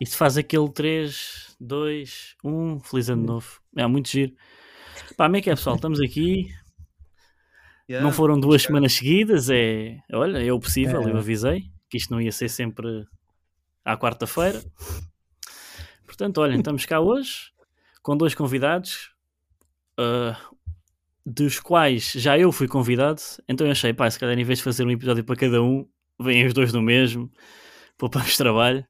E se faz aquele 3, 2, 1, feliz ano novo. É muito giro. Pá, como é que é, pessoal? Estamos aqui. Yeah, Não foram duas semanas seguidas. É, olha, é o possível. É. Eu avisei que isto não ia ser sempre à quarta-feira. Portanto, olhem, estamos cá hoje com dois convidados, ah, dos quais já eu fui convidado. Então eu achei, pá, se calhar em vez de fazer um episódio para cada um, vêm os dois no mesmo, poupamos trabalho.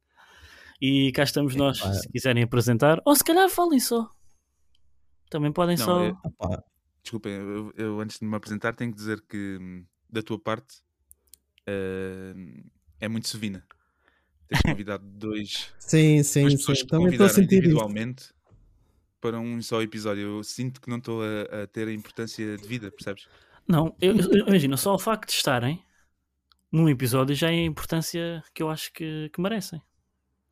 E cá estamos nós, Epá. se quiserem apresentar, ou se calhar falem só. Também podem Não, só. é- Opa, Desculpem, eu, eu antes de me apresentar tenho que dizer que hum, da tua parte eh, é muito sevina. Tens convidado dois, sim, sim, duas sim. pessoas que Também estou a sentir isso. individualmente para um só episódio. Eu sinto que não estou a, a ter a importância de vida, percebes? Não, eu, eu- imagina, só o facto de estarem num episódio já é a importância que eu acho que, que merecem.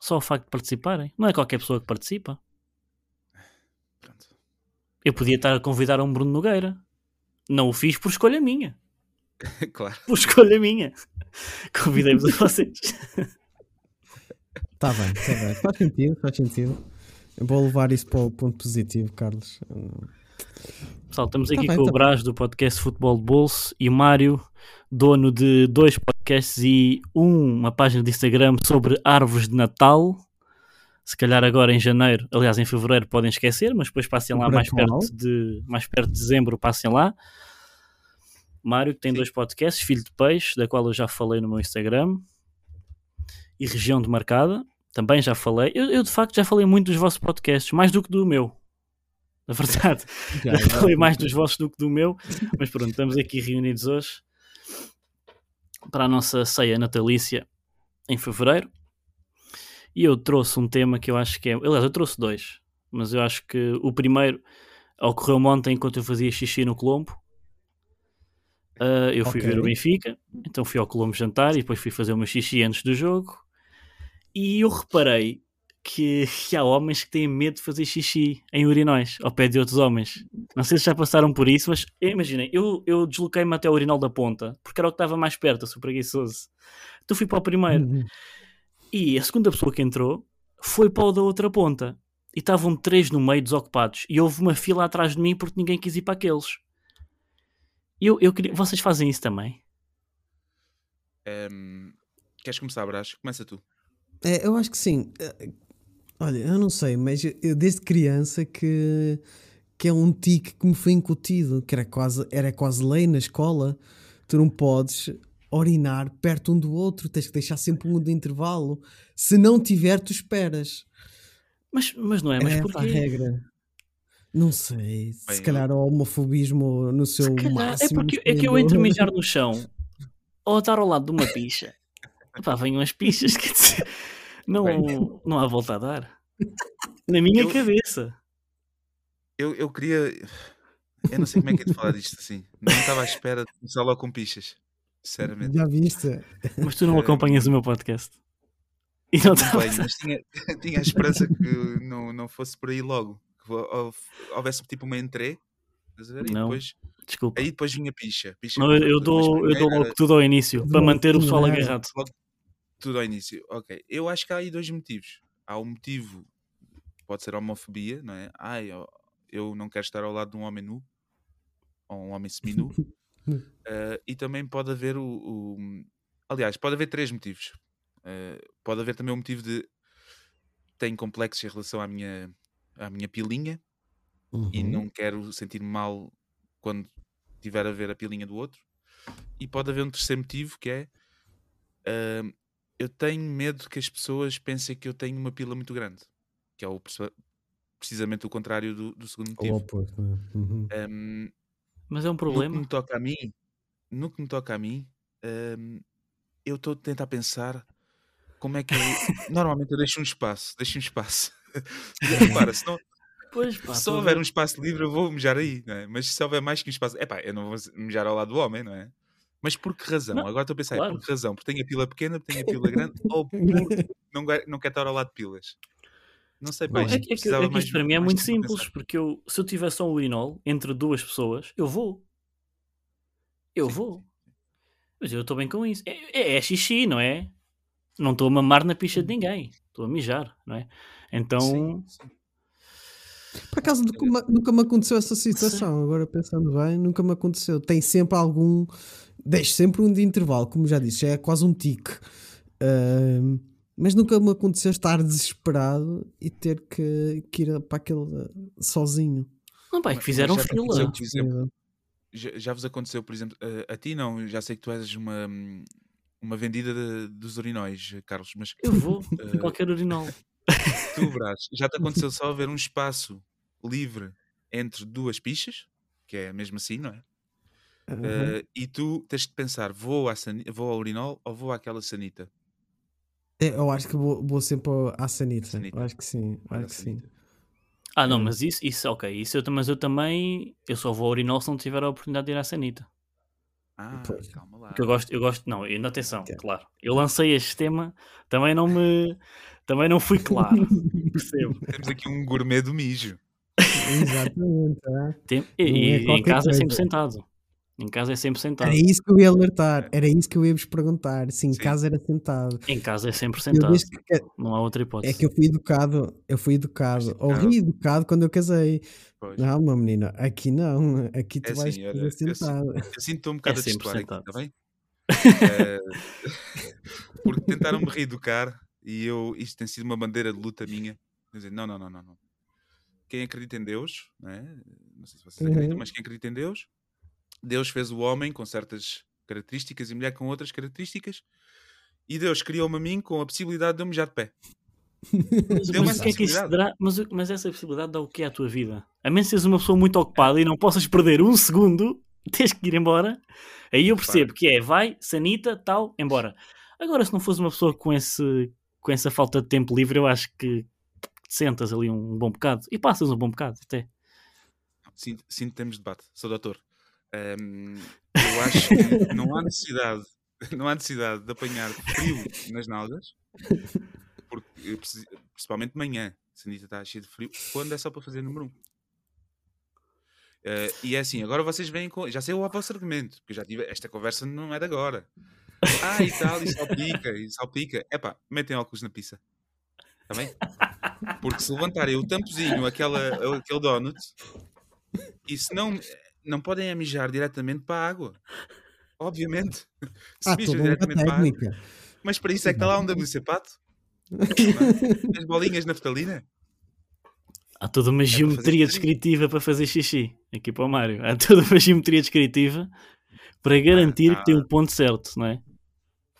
Só o facto de participarem. Não é qualquer pessoa que participa. Pronto. Eu podia estar a convidar um Bruno Nogueira. Não o fiz por escolha minha. claro. Por escolha minha. Convidei-vos a vocês. Está bem, está bem. Faz sentido, faz sentido. Eu vou levar isso para o ponto positivo, Carlos. Pessoal, estamos Tá aqui bem, com tá o Brás do podcast Futebol de Bolso e o Mário, dono de dois podcasts e um- uma página de Instagram sobre árvores de Natal. Se calhar agora em janeiro, aliás em fevereiro podem esquecer, mas depois passem lá mais perto, de, mais perto de dezembro, passem lá. Mário que tem Sim. dois podcasts, Filho de Peixe, da qual eu já falei no meu Instagram, e Região de Marcada, também já falei. Eu, eu, de facto já falei muito dos vossos podcasts, mais do que do meu. Na verdade, Já, já falei mais dos vossos do que do meu, mas pronto, estamos aqui reunidos hoje para a nossa ceia natalícia em fevereiro. E eu trouxe um tema que eu acho que é. Aliás, eu trouxe dois, mas eu acho que o primeiro ocorreu ontem enquanto eu fazia xixi no Colombo. Ah, eu fui Ok. ver o Benfica, então fui ao Colombo jantar e depois fui fazer o meu xixi antes do jogo. E eu reparei que, que há homens que têm medo de fazer xixi em urinóis ao pé de outros homens. Não sei se já passaram por isso, mas imaginem, eu, eu desloquei-me até o urinol da ponta porque era o que estava mais perto, eu sou preguiçoso. Então fui para o primeiro. Uhum. E a segunda pessoa que entrou foi para o da outra ponta. E estavam três no meio desocupados. E houve uma fila atrás de mim porque ninguém quis ir para aqueles. E Eu, eu queria... Vocês fazem isso também? Ehm, queres começar, Brás? Começa tu. É, eu acho que sim. Olha, eu não sei, mas eu- desde criança que, que é um tique que me foi incutido, que era quase, era quase lei na escola. Tu não podes orinar perto um do outro, tens que deixar sempre um de intervalo. Se não tiver, tu esperas. Mas, mas não é, mas essa porquê? a regra. Não sei, se Bem, calhar o homofobismo no seu Se calhar- máximo. é porque é que eu entro mijar no chão ou estar ao lado de uma picha. Pá, vêm umas pichas, quer dizer, não, Bem. não há volta a dar. Na minha Eu- cabeça. Eu, eu queria. Eu não sei como é que é de falar disto assim. Não estava à espera de começar logo com pichas. Sinceramente. Já viste? Mas tu não Eh, acompanhas o meu podcast. E não bem, mas tinha, tinha a esperança que não, não fosse por aí logo. Que hou- hou- houvesse tipo uma entrée. estás a ver? E Não. depois, Desculpa. aí depois vinha picha. picha Não, eu, eu dou, eu dou logo era tudo ao início para Logo manter o pessoal é? Tudo ao início. Ok. Eu acho que há aí dois motivos. Há um motivo, pode ser a homofobia, não é? Ai, eu- eu não quero estar ao lado de um homem nu. Ou um homem seminu. Eh, e também pode haver o, o- Aliás, pode haver três motivos. Eh, pode haver também o motivo de tenho complexos em relação à minha, à minha pilinha e Uhum. não quero sentir-me mal quando tiver a ver a pilinha do outro. E pode haver um terceiro motivo que é ahm, eu tenho medo que as pessoas pensem que eu tenho uma pila muito grande, que é o, precisamente o contrário do, do segundo motivo. oposto, não é? Uhum. Ahm, Mas é um no que problema. me toca a mim, no que me toca a mim, ahm, eu estou a tentar pensar como é que eu... normalmente eu deixo um espaço, deixo um espaço. Repara, se não, Pois pá, se houver ver. um espaço livre, eu vou mejar aí, não é? Mas se houver mais que um espaço, epá, eu não vou mejar ao lado do homem, não é? Mas por que razão? Não, Agora estou a pensar, claro. por que razão? Porque tenho a pila pequena, porque tenho a pila grande, ou porque não, não quero estar ao lado de pilas? Não sei, Não, é, que- é que, é que mais- isto para mim é muito simples, pensar. porque eu, se eu tiver só um urinol entre duas pessoas, eu vou. Eu Sim, vou. Mas eu estou bem com isso. É, é, é xixi, não é? Não estou a mamar na picha de ninguém. estou a mijar, não é? Então, Sim, sim. Por acaso nunca me, nunca me aconteceu essa situação. Agora pensando bem, nunca me aconteceu. Tem sempre algum. Deixo sempre um de intervalo, como já disse, já é quase um tique. Ahm, mas nunca me aconteceu estar desesperado e ter que, que ir para aquele sozinho. não, pá, é que fizeram mas já te fila. exemplo, já, já vos aconteceu, por exemplo, a, a ti não, já sei que tu és uma, uma vendida de- dos urinóis, Carlos, mas Eu vou em Eh, qualquer urinol. tu, Brás, já te aconteceu só haver um espaço livre entre duas pichas, que é mesmo assim, não é? Aham. Eh, e tu tens de pensar, vou, à sani- vou ao urinol ou vou àquela sanita? É, Eu acho que vou, vou sempre à Sanita. Sanita. Acho que sim. Vai Acho que sim. Ah, não, É. mas isso, isso ok. Isso eu, mas eu também. Eu só vou ao urinol se não tiver a oportunidade de ir à sanita. Ah, Pois. calma lá. Porque eu gosto, eu gosto, não, ainda atenção, Ok. claro. Eu lancei este tema, também não me. Também não fui claro. Percebo. Temos aqui um gourmet do mijo. Exatamente. é. Tem- e, Não é e em casa é sempre coisa. sentado. Em casa é sempre sentado. Era isso que eu ia alertar. Era isso que eu ia vos perguntar. Se em Sim. casa era sentado. Em casa é sempre Eu sentado. que- Não há outra É hipótese. que eu fui educado, eu fui educado, ou educado. reeducado quando eu casei. Pois. Não, meu menino, aqui não, aqui tu É vais assim, olha, fazer eu sinto- sentado. Eu sinto-te um bocado a sempre destoar aqui, sentado. está bem? Eh, porque tentaram me reeducar e eu, isto tem sido uma bandeira de luta minha. Dizer, não, não, não, não, não. Quem acredita em Deus, não, é? não sei se vocês acreditam, Uhum. mas quem acredita em Deus, Deus fez o homem com certas características e a mulher com outras características. E Deus criou-me a mim com a possibilidade de eu mijar de pé. Mas, mas essa é? Mas, mas essa possibilidade dá o que à tua vida? A menos que sejas uma pessoa muito ocupada e não possas perder um segundo, tens que ir embora. Aí eu percebo que é vai, sanita, tal, embora. Agora, se não fores uma pessoa com, esse, com essa falta de tempo livre, eu acho que sentas ali um bom bocado e passas um bom bocado até. Que temos debate, sou doutor. Ahm, eu acho que não há necessidade, não há necessidade de apanhar frio nas nalgas, preciso- principalmente de manhã, se a Anitta está cheia de frio, quando é só para fazer número um. Ah, e é assim, agora vocês vêm com. Já sei o vosso argumento, porque já tive. Esta conversa não é de agora. Ah, e tal, e salpica, e salpica. Epá, metem óculos na pizza. Está bem? Porque se levantarem o tampozinho, aquela, aquele donut, e se não, não podem é mijar diretamente para a água. Obviamente. Se Há mijam diretamente para a água. Mas para isso é que está lá um WC pato. As bolinhas na naftalina. Há toda uma É para geometria xixi. descritiva para fazer xixi. Aqui para o Mário. Há toda uma geometria descritiva para garantir ah. que tem o ponto certo, não é?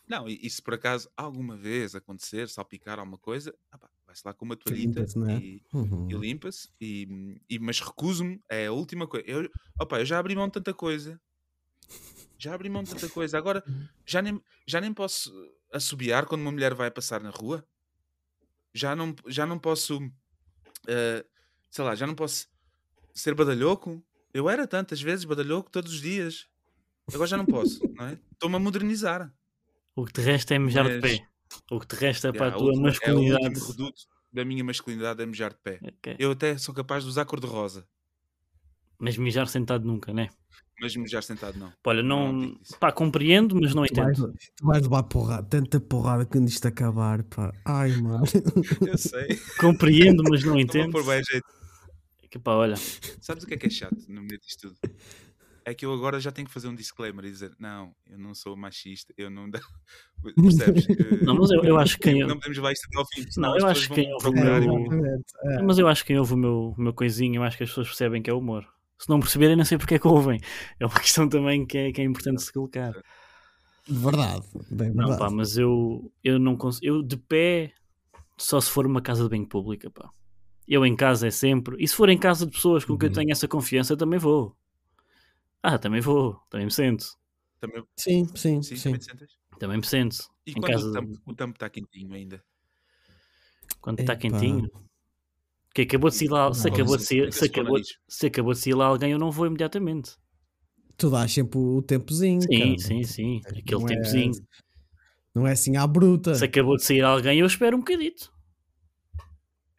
Não, e, e se por acaso alguma vez acontecer, salpicar alguma coisa, ah vai-se lá com uma toalhita é? e, Uhum. e limpa-se. E, e- mas recuso-me, é a última coisa. Eu, opa, eu já abri mão de tanta coisa. Já abri mão de tanta coisa. Agora já nem, já nem posso assobiar quando uma mulher vai passar na rua. Já não, já não posso, eh, sei lá, já não posso ser badalhoco. Eu era tantas vezes badalhoco todos os dias. Agora já não posso, não é? Estou-me a modernizar. O que te resta é mijar de Mas- pé. O que te resta para Yeah, a tua última- É o masculinidade. último reduto da minha masculinidade é mijar de pé. Ok. Eu até sou capaz de usar cor-de-rosa, Mas mijar sentado nunca, né? mas mijar sentado não. Olha, Não, não. Pá, compreendo, mas não Tu vais, entendo. tu vais levar porrada, tanta porrada quando isto acabar, pá. Ai, mano. Eu sei. Compreendo, mas não entendo. pôr bem jeito. Que pá, olha. Sabes o que é que é chato no meio disto tudo? É que eu agora já tenho que fazer um disclaimer e dizer: não, eu não sou machista, eu não. Percebes? Que Não, mas eu, eu acho que quem. não podemos levar isto até ao fim, Não, eu acho que quem ouve o e meu-. É. Mas eu acho que quem ouve o meu, o meu coisinho, eu acho que as pessoas percebem que é humor. Se não perceberem, não sei porque é que ouvem. É uma questão também que é, que é importante se colocar. Verdade. Bem, Não, verdade. pá, mas eu, eu não consigo. Eu de pé, só se for uma casa de banho pública, pá. Eu em casa é sempre. E se for em casa de pessoas com quem eu Uhum. tenho essa confiança, também vou. Ah, também vou. Também me sento. Também, Sim, sim, sim, sim. também te sentas? Também me sento. E em quando casa, o tampo está quentinho ainda? quando está quentinho. Que acabou de sair lá, se Não, acabou de isso- sair, se acabou, se acabou de sair lá alguém, eu não vou imediatamente. Tu dás sempre o tempozinho. Sim, cara. sim, sim. Aquele Não é- tempozinho. Não é assim à bruta. Se acabou de sair alguém, eu espero um bocadito.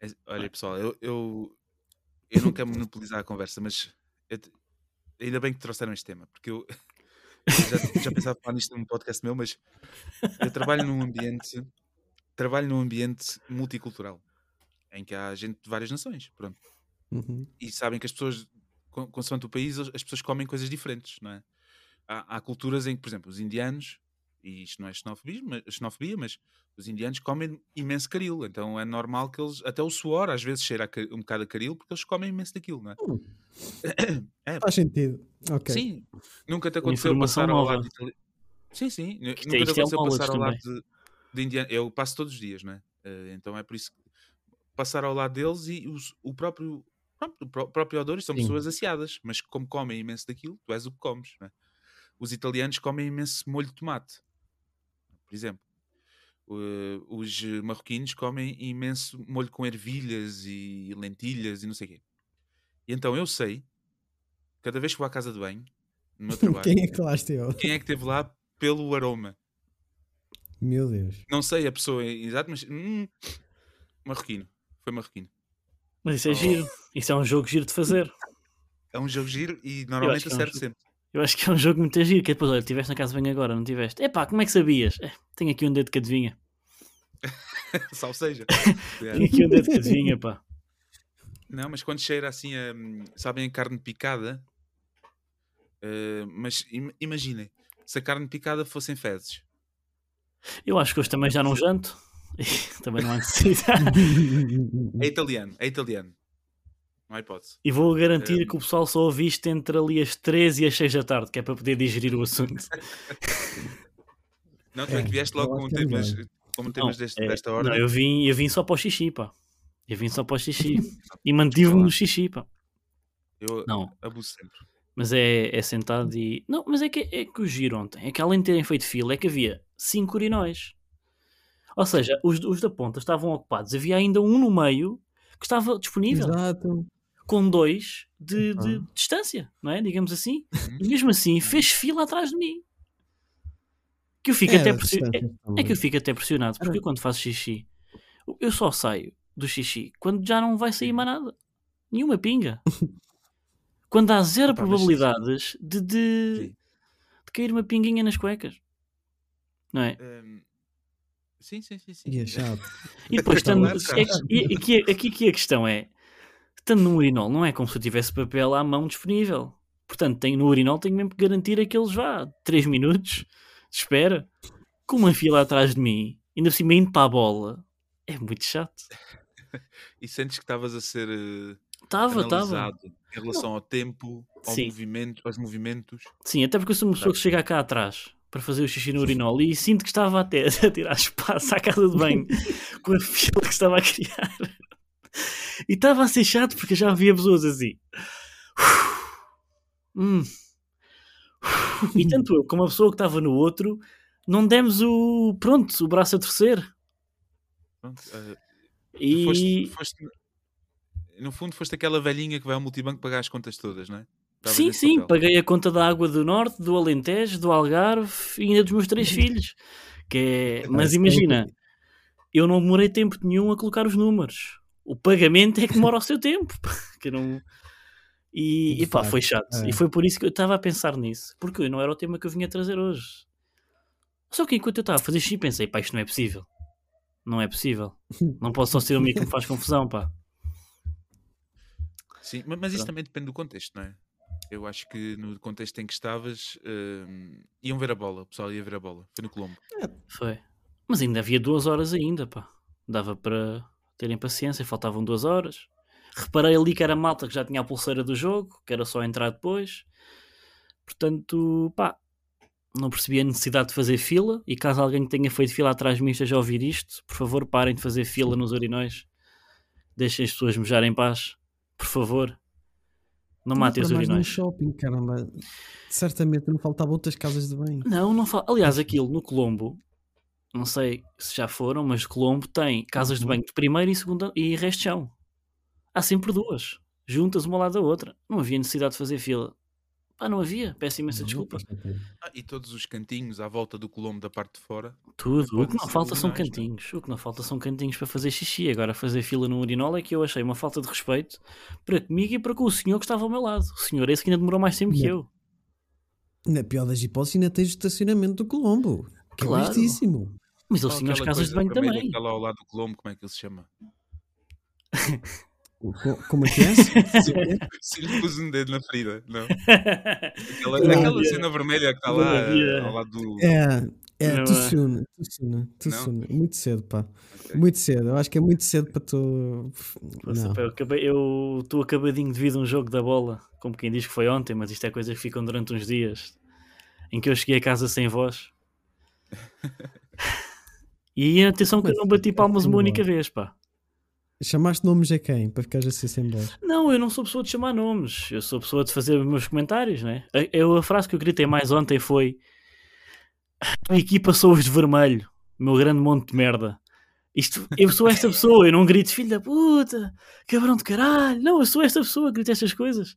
É- Olha, pessoal, eu, eu, eu não quero monopolizar a conversa, mas eu ainda bem que trouxeram este tema, porque eu, já, já pensava falar nisto num podcast meu, mas eu trabalho num ambiente trabalho num ambiente multicultural em que há gente de várias nações. Pronto. Uhum. E sabem que as pessoas, con- consoante o país, as as pessoas comem coisas diferentes, não é? Há, há culturas em que, por exemplo, os indianos, e isto não é xenofobia mas, xenofobia, mas os indianos comem imenso caril, então é normal que eles, até o suor às vezes cheira um bocado a caril, porque eles comem imenso daquilo, não é? Hum. É, Faz sentido. Ok. Sim, nunca te aconteceu passar ao nova. lado de. Sim, sim, é- nunca te é aconteceu knowledge passar ao lado de, de indiano. Eu passo todos os dias, não é? Eh, então é por isso que passar ao lado deles e os- o próprio pronto, o pró- próprio odor são Sim. pessoas aciadas, mas como comem imenso daquilo, tu és o que comes, não é? Os italianos comem imenso molho de tomate, por exemplo. Eh, os marroquinos comem imenso molho com ervilhas e lentilhas e não sei o quê. E então eu sei, cada vez que vou à casa de banho, no meu trabalho, Quem é que lá esteve? quem é que esteve lá pelo aroma. Meu Deus. Não sei a pessoa exata, mas hum, marroquino. Foi marroquino. Mas isso é Oh. giro. Isso é um jogo giro de fazer. É um jogo giro e normalmente que é um sempre. Eu acho que é um jogo muito giro. Que é depois, olha, estiveste na casa bem agora, não tiveste? Epá, como é que sabias? É, tenho aqui um dedo que adivinha. Salve seja. É. Tenho aqui um dedo que adivinha, pá. Não, mas quando cheira assim a. Sabem a carne picada? Eh, mas im- imaginem, se a carne picada fossem fezes. Eu acho que hoje também já não janto. também não há necessidade. É italiano, é italiano. Não há hipótese. E vou garantir Hum. que o pessoal só ouve isto entre ali as 13 e as 6 da tarde, que é para poder digerir o assunto. Não, tu é, É, que vieste logo com é temas, como temas deste, é, desta não, ordem. eu, vim, eu vim só para o xixi, pá. Eu vim só para o xixi. e mantive-me no xixi, pá. Eu Não, abuso sempre. mas é, é sentado e. Não, mas é que, é que o giro ontem, é que além de terem feito fila, é que havia 5 urinóis. Ou seja, os, os da ponta estavam ocupados. Havia ainda um no meio que estava disponível, Exato. Com dois de, de Uhum. distância, não é? Digamos assim. Uhum. E mesmo assim fez fila atrás de mim. Que eu fico Era até a pressi- é, é que eu fico até pressionado, porque eu quando faço xixi, eu só saio do xixi quando já não vai sair mais nada. Nenhuma pinga. Quando há zero probabilidades de, de, de cair uma pinguinha nas cuecas. Não é? Hum, sim, sim, sim. sim. E é chato. E depois, estando, é, tá. e- e aqui, aqui que a questão é: estando no urinol, não é como se eu tivesse papel à mão disponível. Portanto, tenho, no urinol tenho mesmo que garantir aqueles vá 3 minutos de espera, com uma fila atrás de mim, ainda por cima indo para a bola. É muito chato. E sentes que estavas a ser eh, Estava, estava. analisado em relação ao tempo, ao Sim. movimento, aos movimentos. Sim, até porque eu sou uma pessoa que chega cá atrás para fazer o xixi no urinol e sinto que estava até a tirar espaço à casa de banho com a fila que estava a criar. E estava a ser chato porque já havia pessoas assim. Hum. E tanto eu como a pessoa que estava no outro não demos o pronto, o braço a torcer. Pronto, tu E foste, foste- no fundo, foste aquela velhinha que vai ao multibanco pagar as contas todas, não é? Estavas sim, sim, papel. paguei a conta da água do Norte, do Alentejo, do Algarve e ainda dos meus três filhos. Que é... Mas imagina, eu não demorei tempo nenhum a colocar os números. O pagamento é que demora o seu tempo. Que não... E, e pá, foi chato. é. E foi por isso que eu estava a pensar nisso. Porque não era o tema que eu vinha trazer hoje. Só que enquanto eu estava a fazer xixi pensei, pá, isto não é possível. Não é possível. Não posso só ser o que me faz confusão, pá. Sim, ma- mas isso Pronto. também depende do contexto, não é? Eu acho que no contexto em que estavas, hum, iam ver a bola, o pessoal ia ver a bola. Foi no Colombo. Foi. Mas ainda havia duas horas ainda, pá. Dava para terem paciência, faltavam duas horas. Reparei ali que era malta que já tinha a pulseira do jogo, que era só entrar depois. Portanto, pá, não percebi a necessidade de fazer fila. E caso alguém que tenha feito fila atrás de mim esteja a ouvir isto, por favor, parem de fazer fila nos urinóis. Deixem as pessoas mejar em paz. Por favor. Não matem os urinóis. shopping, caramba. Certamente não faltavam outras casas de banho. Não, não fala. Aliás, aquilo no Colombo, não sei se já foram, mas Colombo tem casas de Uhum. banho de primeira e segunda e resto chão. Há sempre duas, juntas uma ao lado da outra. Não havia necessidade de fazer fila. Pá, não havia. Peço imensa Não, desculpa. Ah, e todos os cantinhos à volta do Colombo da parte de fora. Tudo. O que não falta são não é? cantinhos. O que não falta são cantinhos para fazer xixi. Agora, fazer fila no urinol é que eu achei uma falta de respeito para comigo e para com o senhor que estava ao meu lado. O senhor esse que ainda demorou mais tempo que Não. eu. Na pior das hipóteses, ainda tens o estacionamento do Colombo. Que Claro. é vastíssimo. Mas eles tinham as casas de coisa banho também. que está lá ao lado do Colombo, como é que ele se chama? Co- Como é que é? Se lhe pus um dedo na ferida, não? Aquela, Não, aquela cena vermelha que está lá eh, ao lado do. É, é, Não, too soon, too soon, too Não? soon. Muito cedo, pá. Ok. Muito cedo. Eu acho que é muito cedo para tu. Nossa, Não. pá, eu acabei- Eu estou acabadinho devido a um jogo da bola, como quem diz que foi ontem, mas isto é coisas que ficam durante uns dias. Em que eu cheguei a casa sem voz. E atenção que eu não bati é palmas uma única vez, pá. Chamaste nomes a quem? Para ficares assim sem voz. Não, eu não sou pessoa de chamar nomes. Eu sou pessoa de fazer os meus comentários, né? Eu, a frase que eu gritei mais ontem foi: A equipa sou os de vermelho, meu grande monte de merda. Isto, eu sou esta pessoa, eu não grito filho da puta, cabrão de caralho. Não, eu sou esta pessoa que grita estas coisas.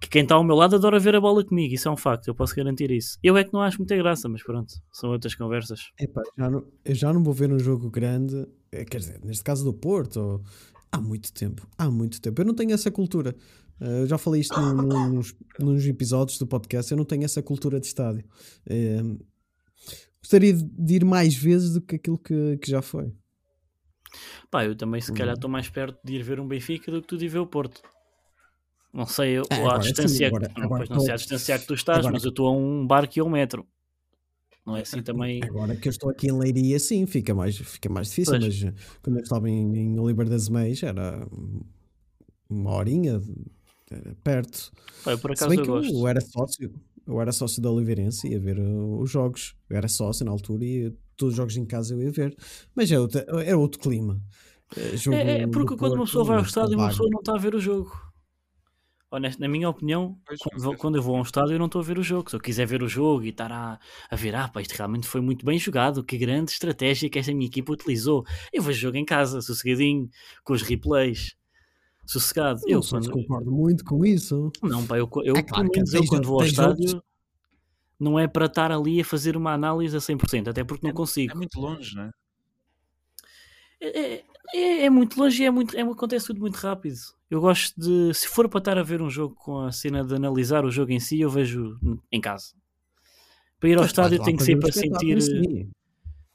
Que quem está ao meu lado adora ver a bola comigo, isso é um facto, eu posso garantir isso. Eu é que não acho muita graça, mas pronto, são outras conversas. Epá, já não, eu já não vou ver um jogo grande, eh, quer dizer, neste caso do Porto, ou- há muito tempo. Há muito tempo. Eu não tenho essa cultura. Eh, Eu já falei isto num- num- nos, nos episódios do podcast. Eu não tenho essa cultura de estádio. Eh, gostaria de ir mais vezes do que aquilo que, que já foi. Pá, eu também se calhar estou mais perto de ir ver um Benfica do que tu de ir ver o Porto. Não sei eu, ou à agora sim, distância, agora- que, não, agora não sei tô- distância que tu estás, agora- mas eu estou a um barco e a um metro. Não é assim também. Agora que eu estou aqui em Leiria, sim, fica mais, fica mais difícil. Pois. Mas quando eu estava em, em Oliver das Meias, era uma horinha, era perto. Eu por Se acaso bem eu que gosto. eu era sócio, eu era sócio da Oliveirense e ia ver uh, os jogos. Eu era sócio na altura e todos os jogos em casa eu ia ver. Mas é outro, era outro clima. Jogo É, é porque do quando uma pessoa vai ao é estádio, uma pessoa não está a ver o jogo. Honesto, na minha opinião, Pois, quando quando eu vou a um estádio, eu não estou a ver o jogo. Se eu quiser ver o jogo e estar a, a ver, ah, pá, isto realmente foi muito bem jogado, que grande estratégia que esta minha equipa utilizou. Eu vejo o jogo em casa, sossegadinho, com os replays, sossegado. Eu, Não quando, concordo muito com isso. Não, pá, eu, eu É pelo claro eu quando vou ao estádio não é para estar ali a fazer uma análise a 100%, até porque não É consigo. muito longe, não é? É, é, é muito longe e é muito, é, acontece tudo muito rápido. Eu gosto de, se for para estar a ver um jogo com a cena de analisar o jogo em si, eu vejo em casa. Para ir ao Mas estádio tem que ser para sentir. si.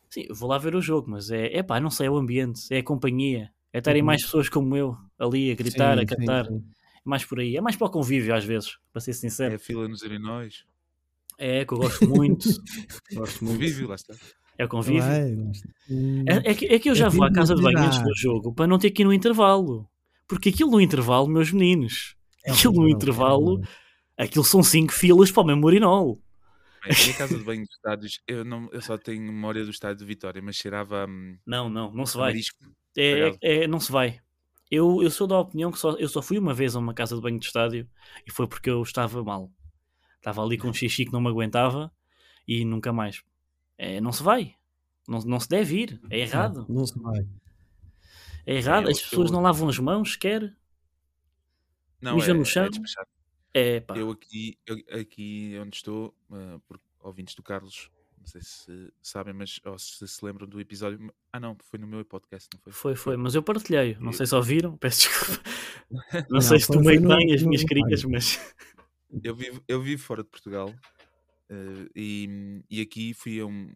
Sim, vou lá ver o jogo, mas é, é pá, não sei, é o ambiente, é a companhia, é estarem Uhum. mais pessoas como eu ali a gritar, Sim, a sim, cantar. sim. É mais por aí, é mais para o convívio às vezes, para ser É sincero. a fila nos urinóis. É, que eu gosto muito. gosto muito. Convívio, lá está. É o convívio. Vai, Hum, É, é que, é que eu já É vou à casa de banho antes do jogo para não ter que ir no intervalo. Porque aquilo no intervalo, meus meninos, é aquilo no é intervalo, aquilo são 5 filas para o mesmo urinol. Bem, a casa de banho de estádios, eu, não, eu só tenho memória do estádio de Vitória, mas cheirava hum, Não, não, não se vai. É, Obrigado. é- não se vai. Eu, eu sou da opinião que só, eu só fui uma vez a uma casa de banho de estádio e foi porque eu estava mal. Estava ali com um xixi que não me aguentava e nunca mais. É, não se vai. Não, não se deve ir. É errado. Não se vai. É errado. eu- As pessoas eu- não lavam as mãos sequer. Não, Mija é, no é chão? É pá. Eu aqui, eu, aqui onde estou, uh, por ouvintes do Carlos, não sei se sabem, mas ou se se lembram do episódio. Ah, não, foi no meu podcast, não foi? Foi, foi, mas eu partilhei. Não sei se ouviram, peço desculpa. Não, Não, sei se tomei no- bem as minhas críticas, mas Eu vivo, eu vivo fora de Portugal uh, e, e aqui fui a um,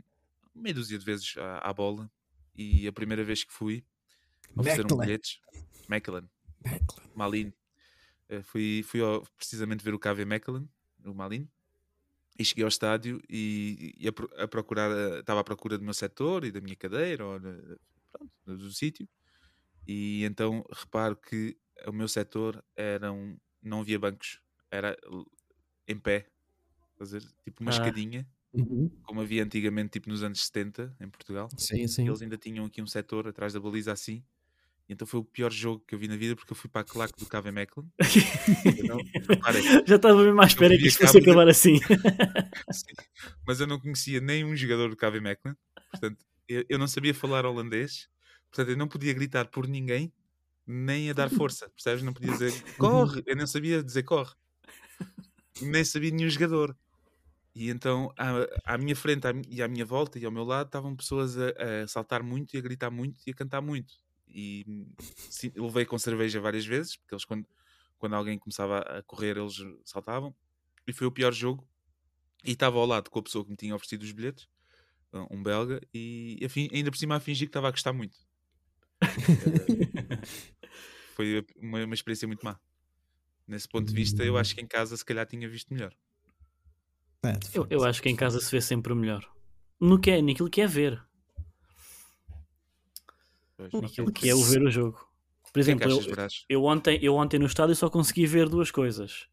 meia dúzia de vezes à, à bola e a primeira vez que fui ofereceram bilhetes. Mechelen. Malin. Uh, fui fui ao- precisamente ver o KV Mechelen, no Malin. E cheguei ao estádio e, e a, a procurar, eh, estava à procura do meu setor e da minha cadeira, ou, eh, pronto, do, sítio. E então reparo que o meu setor eram, não havia bancos, era em pé, ver? tipo uma Ah. escadinha, Uhum. como havia antigamente, tipo nos anos 70 em Portugal. Sim, sim. eles ainda tinham aqui um setor atrás da baliza assim. Então foi o pior jogo que eu vi na vida porque eu fui para a claque do KV não- reparem, já estava mesmo à espera que isto fosse cabo de- acabar assim. Sim. Mas eu não conhecia nenhum jogador do KV Mechelen. Portanto, eu, eu não sabia falar holandês. Portanto, eu não podia gritar por ninguém, nem a dar força. Percebes? Não podia dizer corre. Eu não sabia dizer corre. Nem sabia nenhum jogador. E então, à, à minha frente à e à minha volta e ao meu lado estavam pessoas a, a saltar muito e a gritar muito e a cantar muito. E sim, levei com cerveja várias vezes, porque eles, quando, quando alguém começava a correr, eles saltavam. E foi o pior jogo e estava ao lado com a pessoa que me tinha oferecido os bilhetes um belga, e ainda por cima a fingir que estava a gostar muito. Foi uma, uma experiência muito má. Nesse ponto de vista, eu acho que em casa se calhar tinha visto melhor. É, Eu, eu acho que em casa se vê sempre melhor. No que é, naquilo que é ver. Naquilo ok. que é o ver o jogo. Por é exemplo, eu, eu ontem, eu ontem no estádio só consegui ver duas coisas.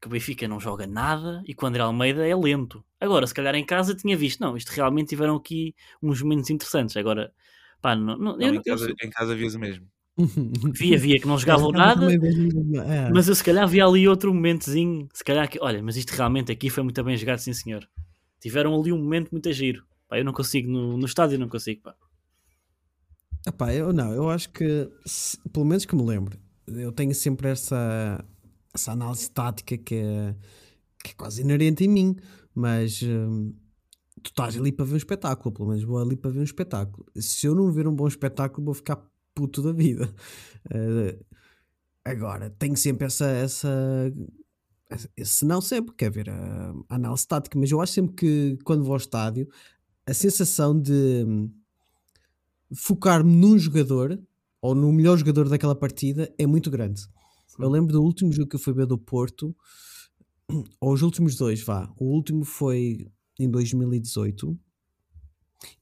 Que o Benfica não joga nada e que o André Almeida é lento. Agora, se calhar em casa tinha visto, não, isto realmente tiveram aqui uns momentos interessantes. Agora, pá, não, não, Não, eu, em, casa, eu em casa vias o mesmo. via, via que não jogavam Mas nada, é. mas eu se calhar vi ali outro momentozinho. Se calhar que, olha, mas isto realmente aqui foi muito bem jogado, sim senhor. Tiveram ali um momento muito a giro. Pá, eu não consigo, no, no estádio não consigo, pá. Epá, eu não, eu acho que, se- pelo menos que me lembro, eu tenho sempre essa, essa análise tática que é, que é quase inerente em mim, mas hum, tu estás ali para ver um espetáculo, pelo menos vou ali para ver um espetáculo. Se eu não ver um bom espetáculo, vou ficar puto da vida. Eh, agora, tenho sempre essa, essa, se não sempre, quer ver a, a análise tática, mas eu acho sempre que quando vou ao estádio, a sensação de hum, focar-me num jogador ou no melhor jogador daquela partida é muito grande. Eu lembro do último jogo que eu fui ver do Porto, ou os últimos dois, vá. O último foi em 2018.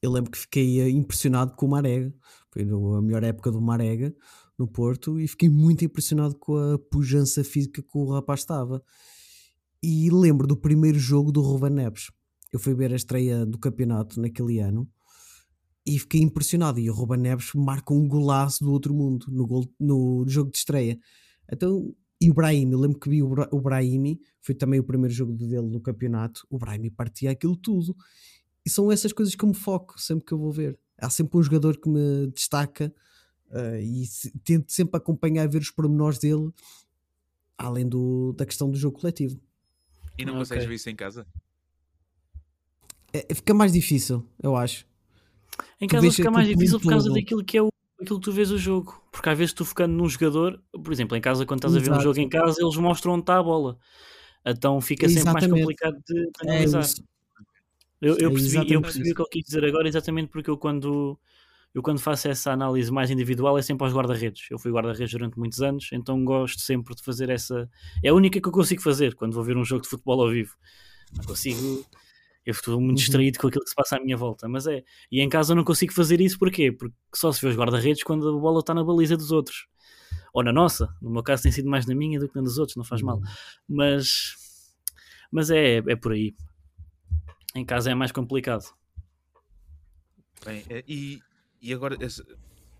Eu lembro que fiquei eh, impressionado com o Marega. Foi a melhor época do Marega no Porto e fiquei muito impressionado com a pujança física que o rapaz estava. E lembro do primeiro jogo do Ruben Neves. Eu fui ver a estreia do campeonato naquele ano e fiquei impressionado. E o Ruben Neves marca um golaço do outro mundo no, gol- no jogo de estreia. Então, e o Brahimi, eu lembro que vi o, Bra o Brahimi, foi também o primeiro jogo dele no campeonato. O Brahimi partia aquilo tudo. E são essas coisas que eu me foco sempre que eu vou ver. Há sempre um jogador que me destaca eh, e se- tento sempre acompanhar ver os pormenores dele, além do, da questão do jogo coletivo. E não Ok. consegues ver isso em casa? É, fica mais difícil, eu acho. Em casa fica mais difícil por causa daquilo que é o, aquilo que tu vês o jogo. Porque às vezes tu focando num jogador, por exemplo, em casa, quando estás a ver um Exato. jogo em casa, eles mostram onde está a bola. Então fica sempre mais complicado de, de É analisar. isso. eu, eu é percebi, eu exatamente percebi o que ele quis dizer agora, exatamente porque eu quando, eu quando faço essa análise mais individual é sempre aos guarda-redes. Eu fui guarda-redes durante muitos anos, então gosto sempre de fazer essa. É a única que eu consigo fazer quando vou ver um jogo de futebol ao vivo. Não consigo. Eu estou muito Uhum. distraído com aquilo que se passa à minha volta, mas é. E em casa eu não consigo fazer isso porquê? Porque só se vê os guarda-redes quando a bola está na baliza dos outros. Ou na nossa. No meu caso tem sido mais na minha do que na dos outros, não faz mal. Mas, mas é, é por aí. Em casa é mais complicado. Bem, eh, e, e agora.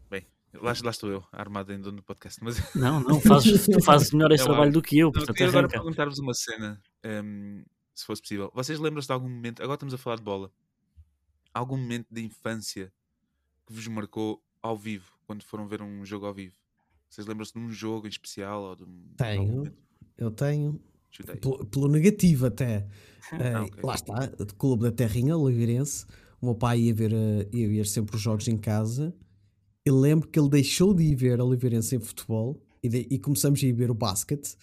Bem, lá, lá estou eu, armado ainda no podcast. Mas Não, não, fazes, tu fazes melhor esse É trabalho lá. do que eu, portanto queria agora perguntar-vos uma cena, ehm, se fosse possível. Vocês lembram-se de algum momento, agora estamos a falar de bola, algum momento de infância que vos marcou ao vivo, quando foram ver um jogo ao vivo? Vocês lembram-se de um jogo em especial? Ou de um, de Tenho, momento? eu tenho. Pelo, pelo negativo até. Eh, Ah, ok. Lá está, de Clube da Terrinha, Oliveirense. O meu pai ia ver, eh, ia ver sempre os jogos em casa. Eu lembro que ele deixou de ir ver Oliveirense em futebol e, de- e começamos a ir ver o basquete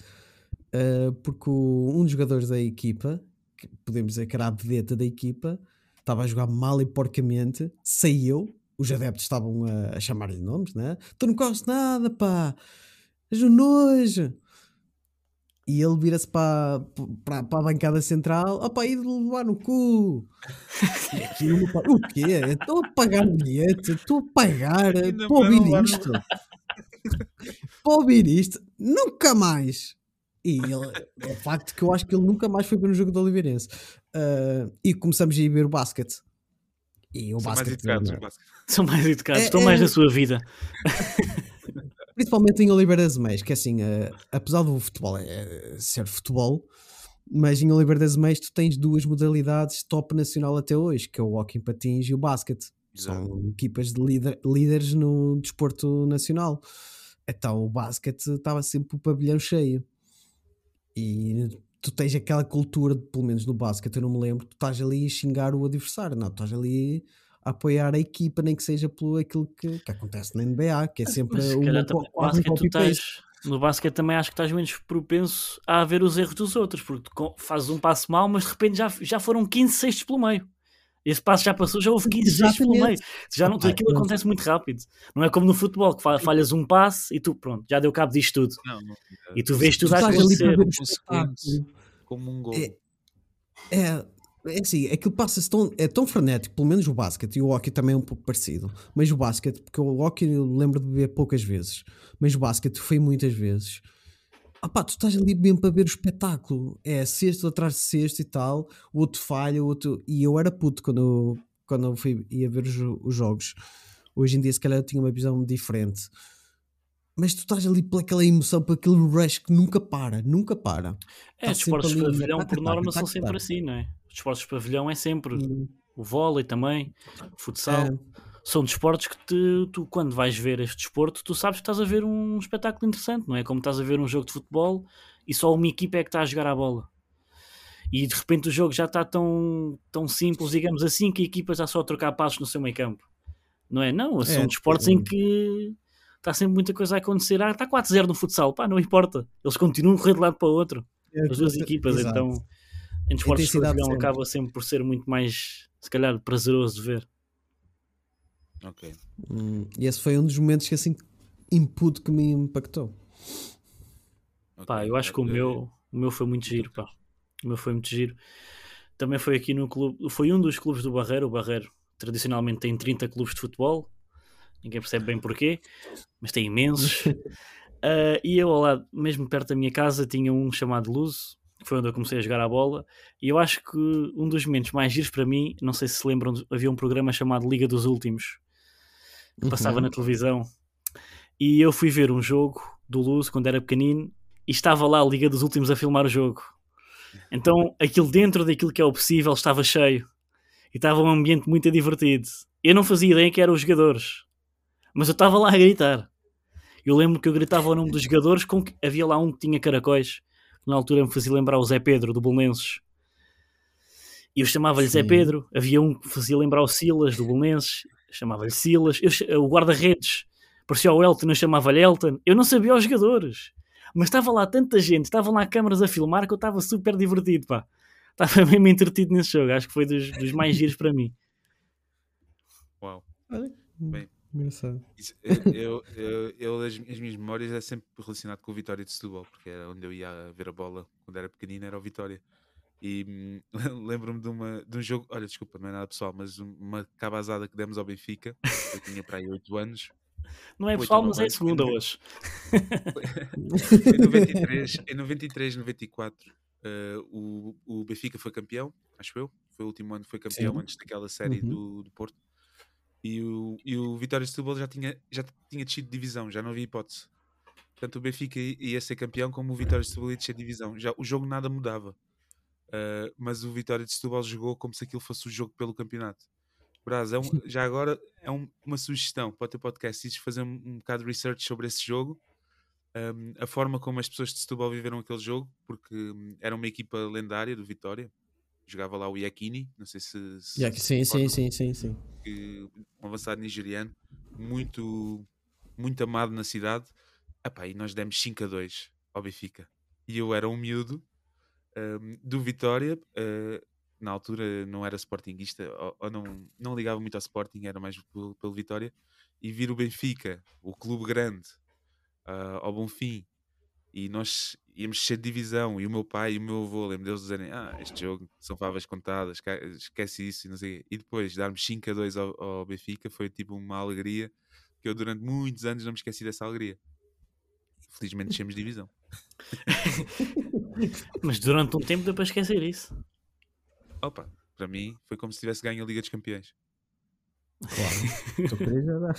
eh, porque o- um dos jogadores da equipa, que podemos dizer que era a vedeta da equipa, estava a jogar mal e porcamente, saiu. Os adeptos estavam a, a chamar-lhe nomes, né? Tu não corres nada, pá! És um nojo! E ele vira-se para, para, para a bancada central, opá, e de levar no cu. E aquilo, o quê? Estou a pagar o bilhete, estou a pagar para ouvir isto. para ouvir isto, nunca mais. E ele, é facto que eu acho que ele nunca mais foi ver um jogo do Oliveirense. Ah, e começamos a ir ver o basquete. E o São mais basquete, educados. o. São mais educados, É- estão é- mais na sua vida. Principalmente em Oliveira das Meias, que é assim, eh, apesar do futebol eh, ser futebol, mas em Oliveira das Meias tu tens duas modalidades top nacional até hoje, que é o hockey em patins e o basquete. Exato. São equipas de líder- líderes no desporto nacional. Então o basquete estava sempre o pavilhão cheio. E tu tens aquela cultura, pelo menos no basquete, eu não me lembro, tu estás ali a xingar o adversário, não, tu estás ali a apoiar a equipa, nem que seja pelo aquilo que, que acontece na NBA, que é sempre Mas se uma, também, no basquete tu estás, no basquete também acho que estás menos propenso a ver os erros dos outros, porque tu fazes um passo mal, mas de repente já, já foram 15 cestos pelo meio. Esse passo já passou, já houve 15 gestos pelo meio. Já não, aquilo acontece muito rápido. Não é como no futebol, que fa- falhas um passe e tu, pronto, já deu cabo disto tudo. Não, não. E tu vês Tu tudo a ali para acontecer. Como um gol. É, é, é assim, aquilo passa-se tão, é tão frenético, pelo menos o basquete, e o hockey também é um pouco parecido. Mas o basquete, porque o hockey eu lembro de ver poucas vezes, mas o basquete foi muitas vezes. Ah pá, tu estás ali mesmo para ver o espetáculo. É sexto atrás de sexto e tal, o outro falha, o outro. E eu era puto quando eu, quando eu fui, ia ver os, os jogos. Hoje em dia, se calhar, eu tinha uma visão diferente. Mas tu estás ali pelaquela emoção, por aquele rush que nunca para, nunca para. É, Tá os esportes de pavilhão, taca, por norma, taca, são sempre assim, não é? Os esportes de pavilhão é sempre Hum, o vôlei também, o futsal. É. São desportos que te- tu, quando vais ver este desporto, tu sabes que estás a ver um espetáculo interessante, não é? Como estás a ver um jogo de futebol e só uma equipa é que está a jogar a bola. E de repente o jogo já está tão, tão simples, digamos assim, que a equipa está só a trocar passos no seu meio campo. Não é? Não, são É, desportos tipo- em que está sempre muita coisa a acontecer. Ah, está 4-0 no futsal, pá, não importa. Eles continuam a correr de lado para o outro as duas equipas, Exato. então em desportos de acaba sempre por ser muito mais, se calhar, prazeroso de ver. Ok. Hum, e esse foi um dos momentos que assim input que me impactou. Pá, ok. eu acho que o meu, o meu foi muito giro, pá. O meu foi muito giro. Também foi aqui no clube, foi um dos clubes do Barreiro. O Barreiro tradicionalmente tem 30 clubes de futebol, ninguém percebe bem porquê, mas tem imensos. Ah, e eu ao lado, mesmo perto da minha casa, tinha um chamado Luz, que foi onde eu comecei a jogar a bola. E eu acho que um dos momentos mais giros para mim, não sei se se lembram, havia um programa chamado Liga dos Últimos, que passava Uhum. na televisão. E eu fui ver um jogo do Luz quando era pequenino e estava lá a Liga dos Últimos a filmar o jogo. Então aquilo dentro daquilo que é o possível estava cheio e estava um ambiente muito divertido. Eu não fazia ideia que eram os jogadores, mas eu estava lá a gritar. Eu lembro que eu gritava o nome dos jogadores com que havia lá um que tinha caracóis, que na altura me fazia lembrar o Zé Pedro do Bolonenses. E eu chamava-lhe Zé. Pedro, havia um que fazia lembrar o Silas do Bolonenses, chamava-lhe Silas, eu, o guarda-redes parecia o Elton, eu chamava-lhe Elton. Eu não sabia os jogadores, mas estava lá tanta gente, estavam lá câmaras a filmar que eu estava super divertido, pá. Estava mesmo entretido nesse jogo, acho que foi dos, dos mais giros para mim. Uau. Bem. engraçado. Isso, eu, eu, eu- eu- as, as minhas memórias é sempre relacionado com o Vitória de Setúbal, porque era onde eu ia ver a bola quando era pequenino, era o Vitória. E hum, lembro-me de, uma, de um jogo, olha, desculpa, não é nada pessoal, mas uma cabazada que demos ao Benfica. Eu tinha para aí 8 anos. Não é pessoal, mas é segunda hoje. Em 93, em 93 94, eh, o, o Benfica foi campeão, acho eu. Foi o último ano que foi campeão Sim. antes daquela série Uhum. do, do Porto. E o, e o Vitória de Setúbal já tinha, já tinha descido de divisão, já não havia hipótese. Tanto o Benfica ia ser campeão como o Vitória de Setúbal ia descer de divisão. Já, o jogo nada mudava. Eh, mas o Vitória de Setúbal jogou como se aquilo fosse o jogo pelo campeonato. Braz, é um- já agora é um- uma sugestão para o teu podcast, fazer um, um bocado de research sobre esse jogo a forma como as pessoas de Setúbal viveram aquele jogo, porque um, era uma equipa lendária do Vitória. Jogava lá o Iakini, não sei se. se Yeah, se sim, sim, sim, sim, sim. que- um avançado nigeriano, muito, muito amado na cidade. Epá, e nós demos 5 a 2 ao Benfica. E eu era um miúdo um, do Vitória. uh, na altura não era sportinguista, ou, ou não, não ligava muito ao Sporting, era mais pelo, pelo Vitória. E vir o Benfica, o clube grande, ah, ao Bonfim, e nós íamos ser de divisão, e o meu pai e o meu avô, lembro deles dizerem: Ah, este jogo são favas contadas, esque- esquece isso, e não sei. o quê." E depois darmos 5 a 2 ao, ao Benfica foi tipo uma alegria que eu durante muitos anos não me esqueci dessa alegria. Felizmente de divisão. Mas durante um tempo deu para esquecer isso. Opa, para mim foi como se tivesse ganho a Liga dos Campeões. Claro. Tu querias era.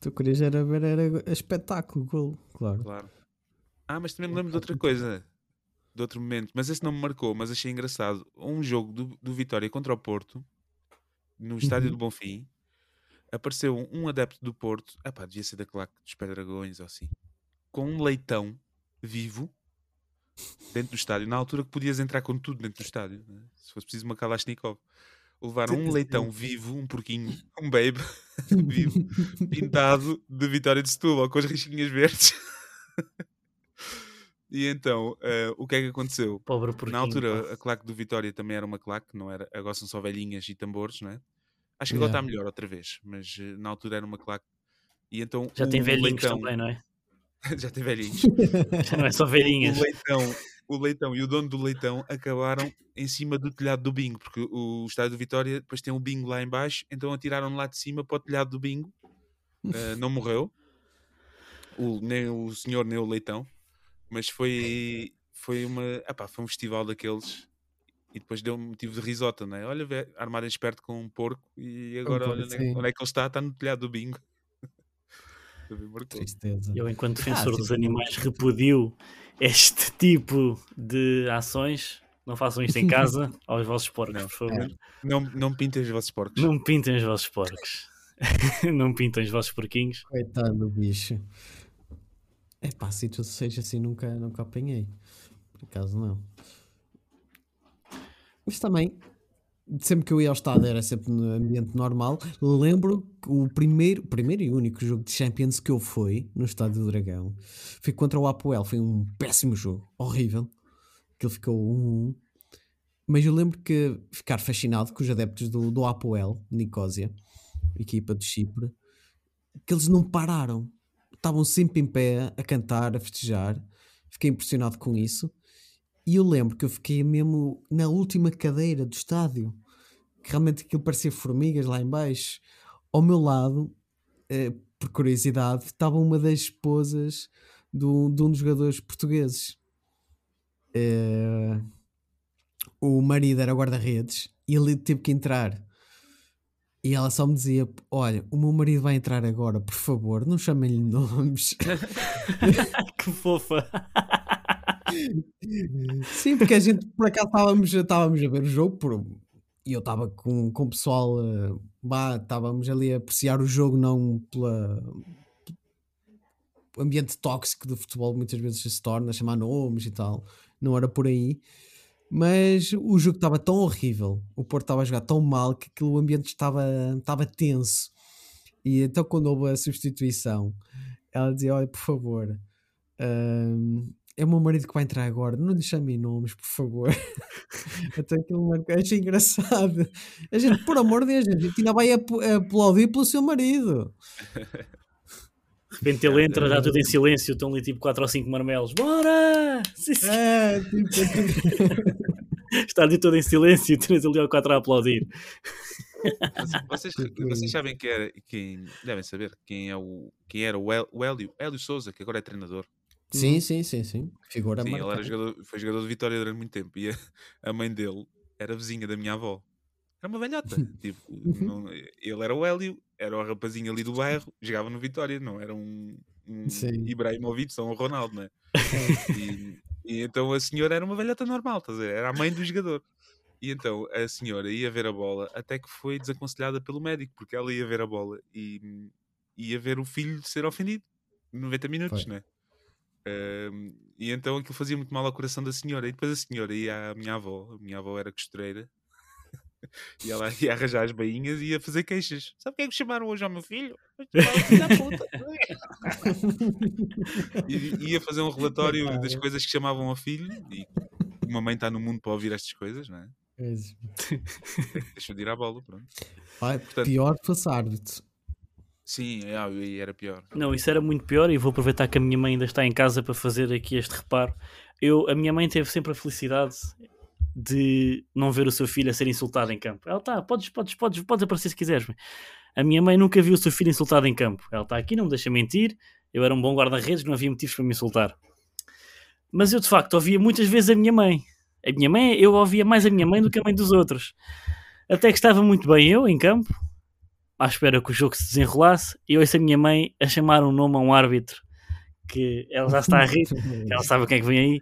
Tu querias era ver era espetáculo, gol, claro. Claro. Ah, mas também me lembro de outra coisa, de outro momento, mas esse não me marcou, mas achei engraçado. Um jogo do, do Vitória contra o Porto, no estádio Uhum. do Bonfim, apareceu um, um adepto do Porto, epá, devia ser da claque dos Pedragões ou assim, com um leitão vivo dentro do estádio, na altura que podias entrar com tudo dentro do estádio, né? se fosse preciso uma Kalashnikov. Levaram um leitão vivo, um porquinho, um babe vivo, pintado de Vitória de Setúbal, com as rixinhas verdes. E então, eh, o que é que aconteceu? Pobre porquinho. Na altura, a claque do Vitória também era uma claque, não era? Agora são só velhinhas e tambores, não é? Acho que agora está melhor outra vez, mas eh, na altura era uma claque. E então Já tem o velhinhos leitão, também, não é? já tem velhinhos. Já não é só o velhinhas. leitão, o leitão e o dono do leitão acabaram em cima do telhado do bingo, porque o estádio do Vitória depois tem um bingo lá em baixo, então atiraram lá de cima para o telhado do bingo. Eh, não morreu, o, nem o senhor nem o leitão, mas foi, foi, uma, epá, foi um festival daqueles e depois deu um motivo de risota, não é? Olha, armarem esperto com um porco e agora porco, olha onde é- onde é que ele está, está no telhado do bingo. Tristeza. Eu, enquanto Ah, defensor sim, dos sim. animais, repudio este tipo de ações. Não façam isto em casa aos vossos porcos, Não. por favor. Não, não pintem os vossos porcos. Não pintem os vossos porcos. não pintem os vossos porquinhos. Coitado do bicho. É pá, situações assim nunca, nunca apanhei. Por acaso não. Mas também, sempre que eu ia ao estádio era sempre no ambiente normal. Lembro que o primeiro, primeiro e único jogo de Champions que eu fui no Estádio do Dragão foi contra o Apoel. Foi um péssimo jogo, horrível. Aquilo ficou 1-1. Mas eu lembro que ficar fascinado com os adeptos do, do Apoel, Nicósia, equipa de Chipre, que eles não pararam. Estavam sempre em pé, a cantar, a festejar. Fiquei impressionado com isso. E eu lembro que eu fiquei mesmo na última cadeira do estádio, que realmente aquilo parecia formigas lá em baixo. Ao meu lado, eh, por curiosidade, estava uma das esposas do, de um dos jogadores portugueses. Eh, o marido era guarda-redes e ele teve que entrar. E ela só me dizia: Olha, o meu marido vai entrar agora, por favor, não chamem-lhe nomes. que fofa. Sim, porque a gente por acaso estávamos, estávamos a ver o jogo por- e eu estava com, com o pessoal, eh, bah, estávamos ali a apreciar o jogo, não pela ambiente tóxico do futebol muitas vezes se torna, chamar nomes e tal, não era por aí. Mas o jogo estava tão horrível, o Porto estava a jogar tão mal que aquilo, o ambiente estava, estava tenso. E então, quando houve a substituição, ela dizia: Olha, por favor, hum, é o meu marido que vai entrar agora, não lhe chamem nomes, por favor. Até aquilo marcou, achei engraçado. A gente, por amor de Deus, a gente ainda vai ap- aplaudir pelo seu marido. De repente ele entra, dá tudo em silêncio, estão ali tipo 4 ou 5 marmelos. Bora! Sim, sim. É, tipo, Está ali todo em silêncio e tens ali ao 4 a aplaudir. Vocês, vocês sabem que era, quem devem saber quem é o quem era o, El, o Hélio, Hélio Souza, que agora é treinador. Sim, sim, sim, sim. Figura Sim, ele era marcada. jogador, foi jogador de Vitória durante muito tempo e a, a mãe dele era vizinha da minha avó. Era uma velhota. tipo, não- ele era o Hélio, era o rapazinho ali do bairro, jogava no Vitória, não era um, um. Ibrahimovic ou um Ronaldo, né? E, e então a senhora era uma velhota normal, estás a ver? Era a mãe do jogador. E então a senhora ia ver a bola até que foi desaconselhada pelo médico, porque ela ia ver a bola e ia ver o filho ser ofendido 90 minutos, Foi. né? E então aquilo fazia muito mal ao coração da senhora. E depois a senhora ia à minha avó, a minha avó era costureira, e ela ia arranjar as bainhas e ia fazer queixas. Sabe quem é que chamaram hoje ao meu filho? E ia fazer um relatório das coisas que chamavam ao filho e uma mãe está no mundo para ouvir estas coisas, não é? Deixa de ir à bola, pronto. Vai, Portanto- pior que fosse árbitro. Sim, é, ah, e era pior. Não, isso era muito pior e vou aproveitar que a minha mãe ainda está em casa para fazer aqui este reparo. Eu, a minha mãe teve sempre a felicidade de não ver o seu filho a ser insultado em campo. Ela está, podes, podes, podes, podes aparecer se quiseres. A minha mãe nunca viu o seu filho insultado em campo. Ela está aqui, não me deixa mentir. Eu era um bom guarda-redes, não havia motivos para me insultar. Mas eu de facto ouvia muitas vezes a minha mãe. A minha mãe, eu ouvia mais a minha mãe do que a mãe dos outros. Até que estava muito bem eu em campo, à espera que o jogo se desenrolasse, e ouço a minha mãe a chamar um nome a um árbitro que ela já está a rir, ela sabe o que é que vem aí.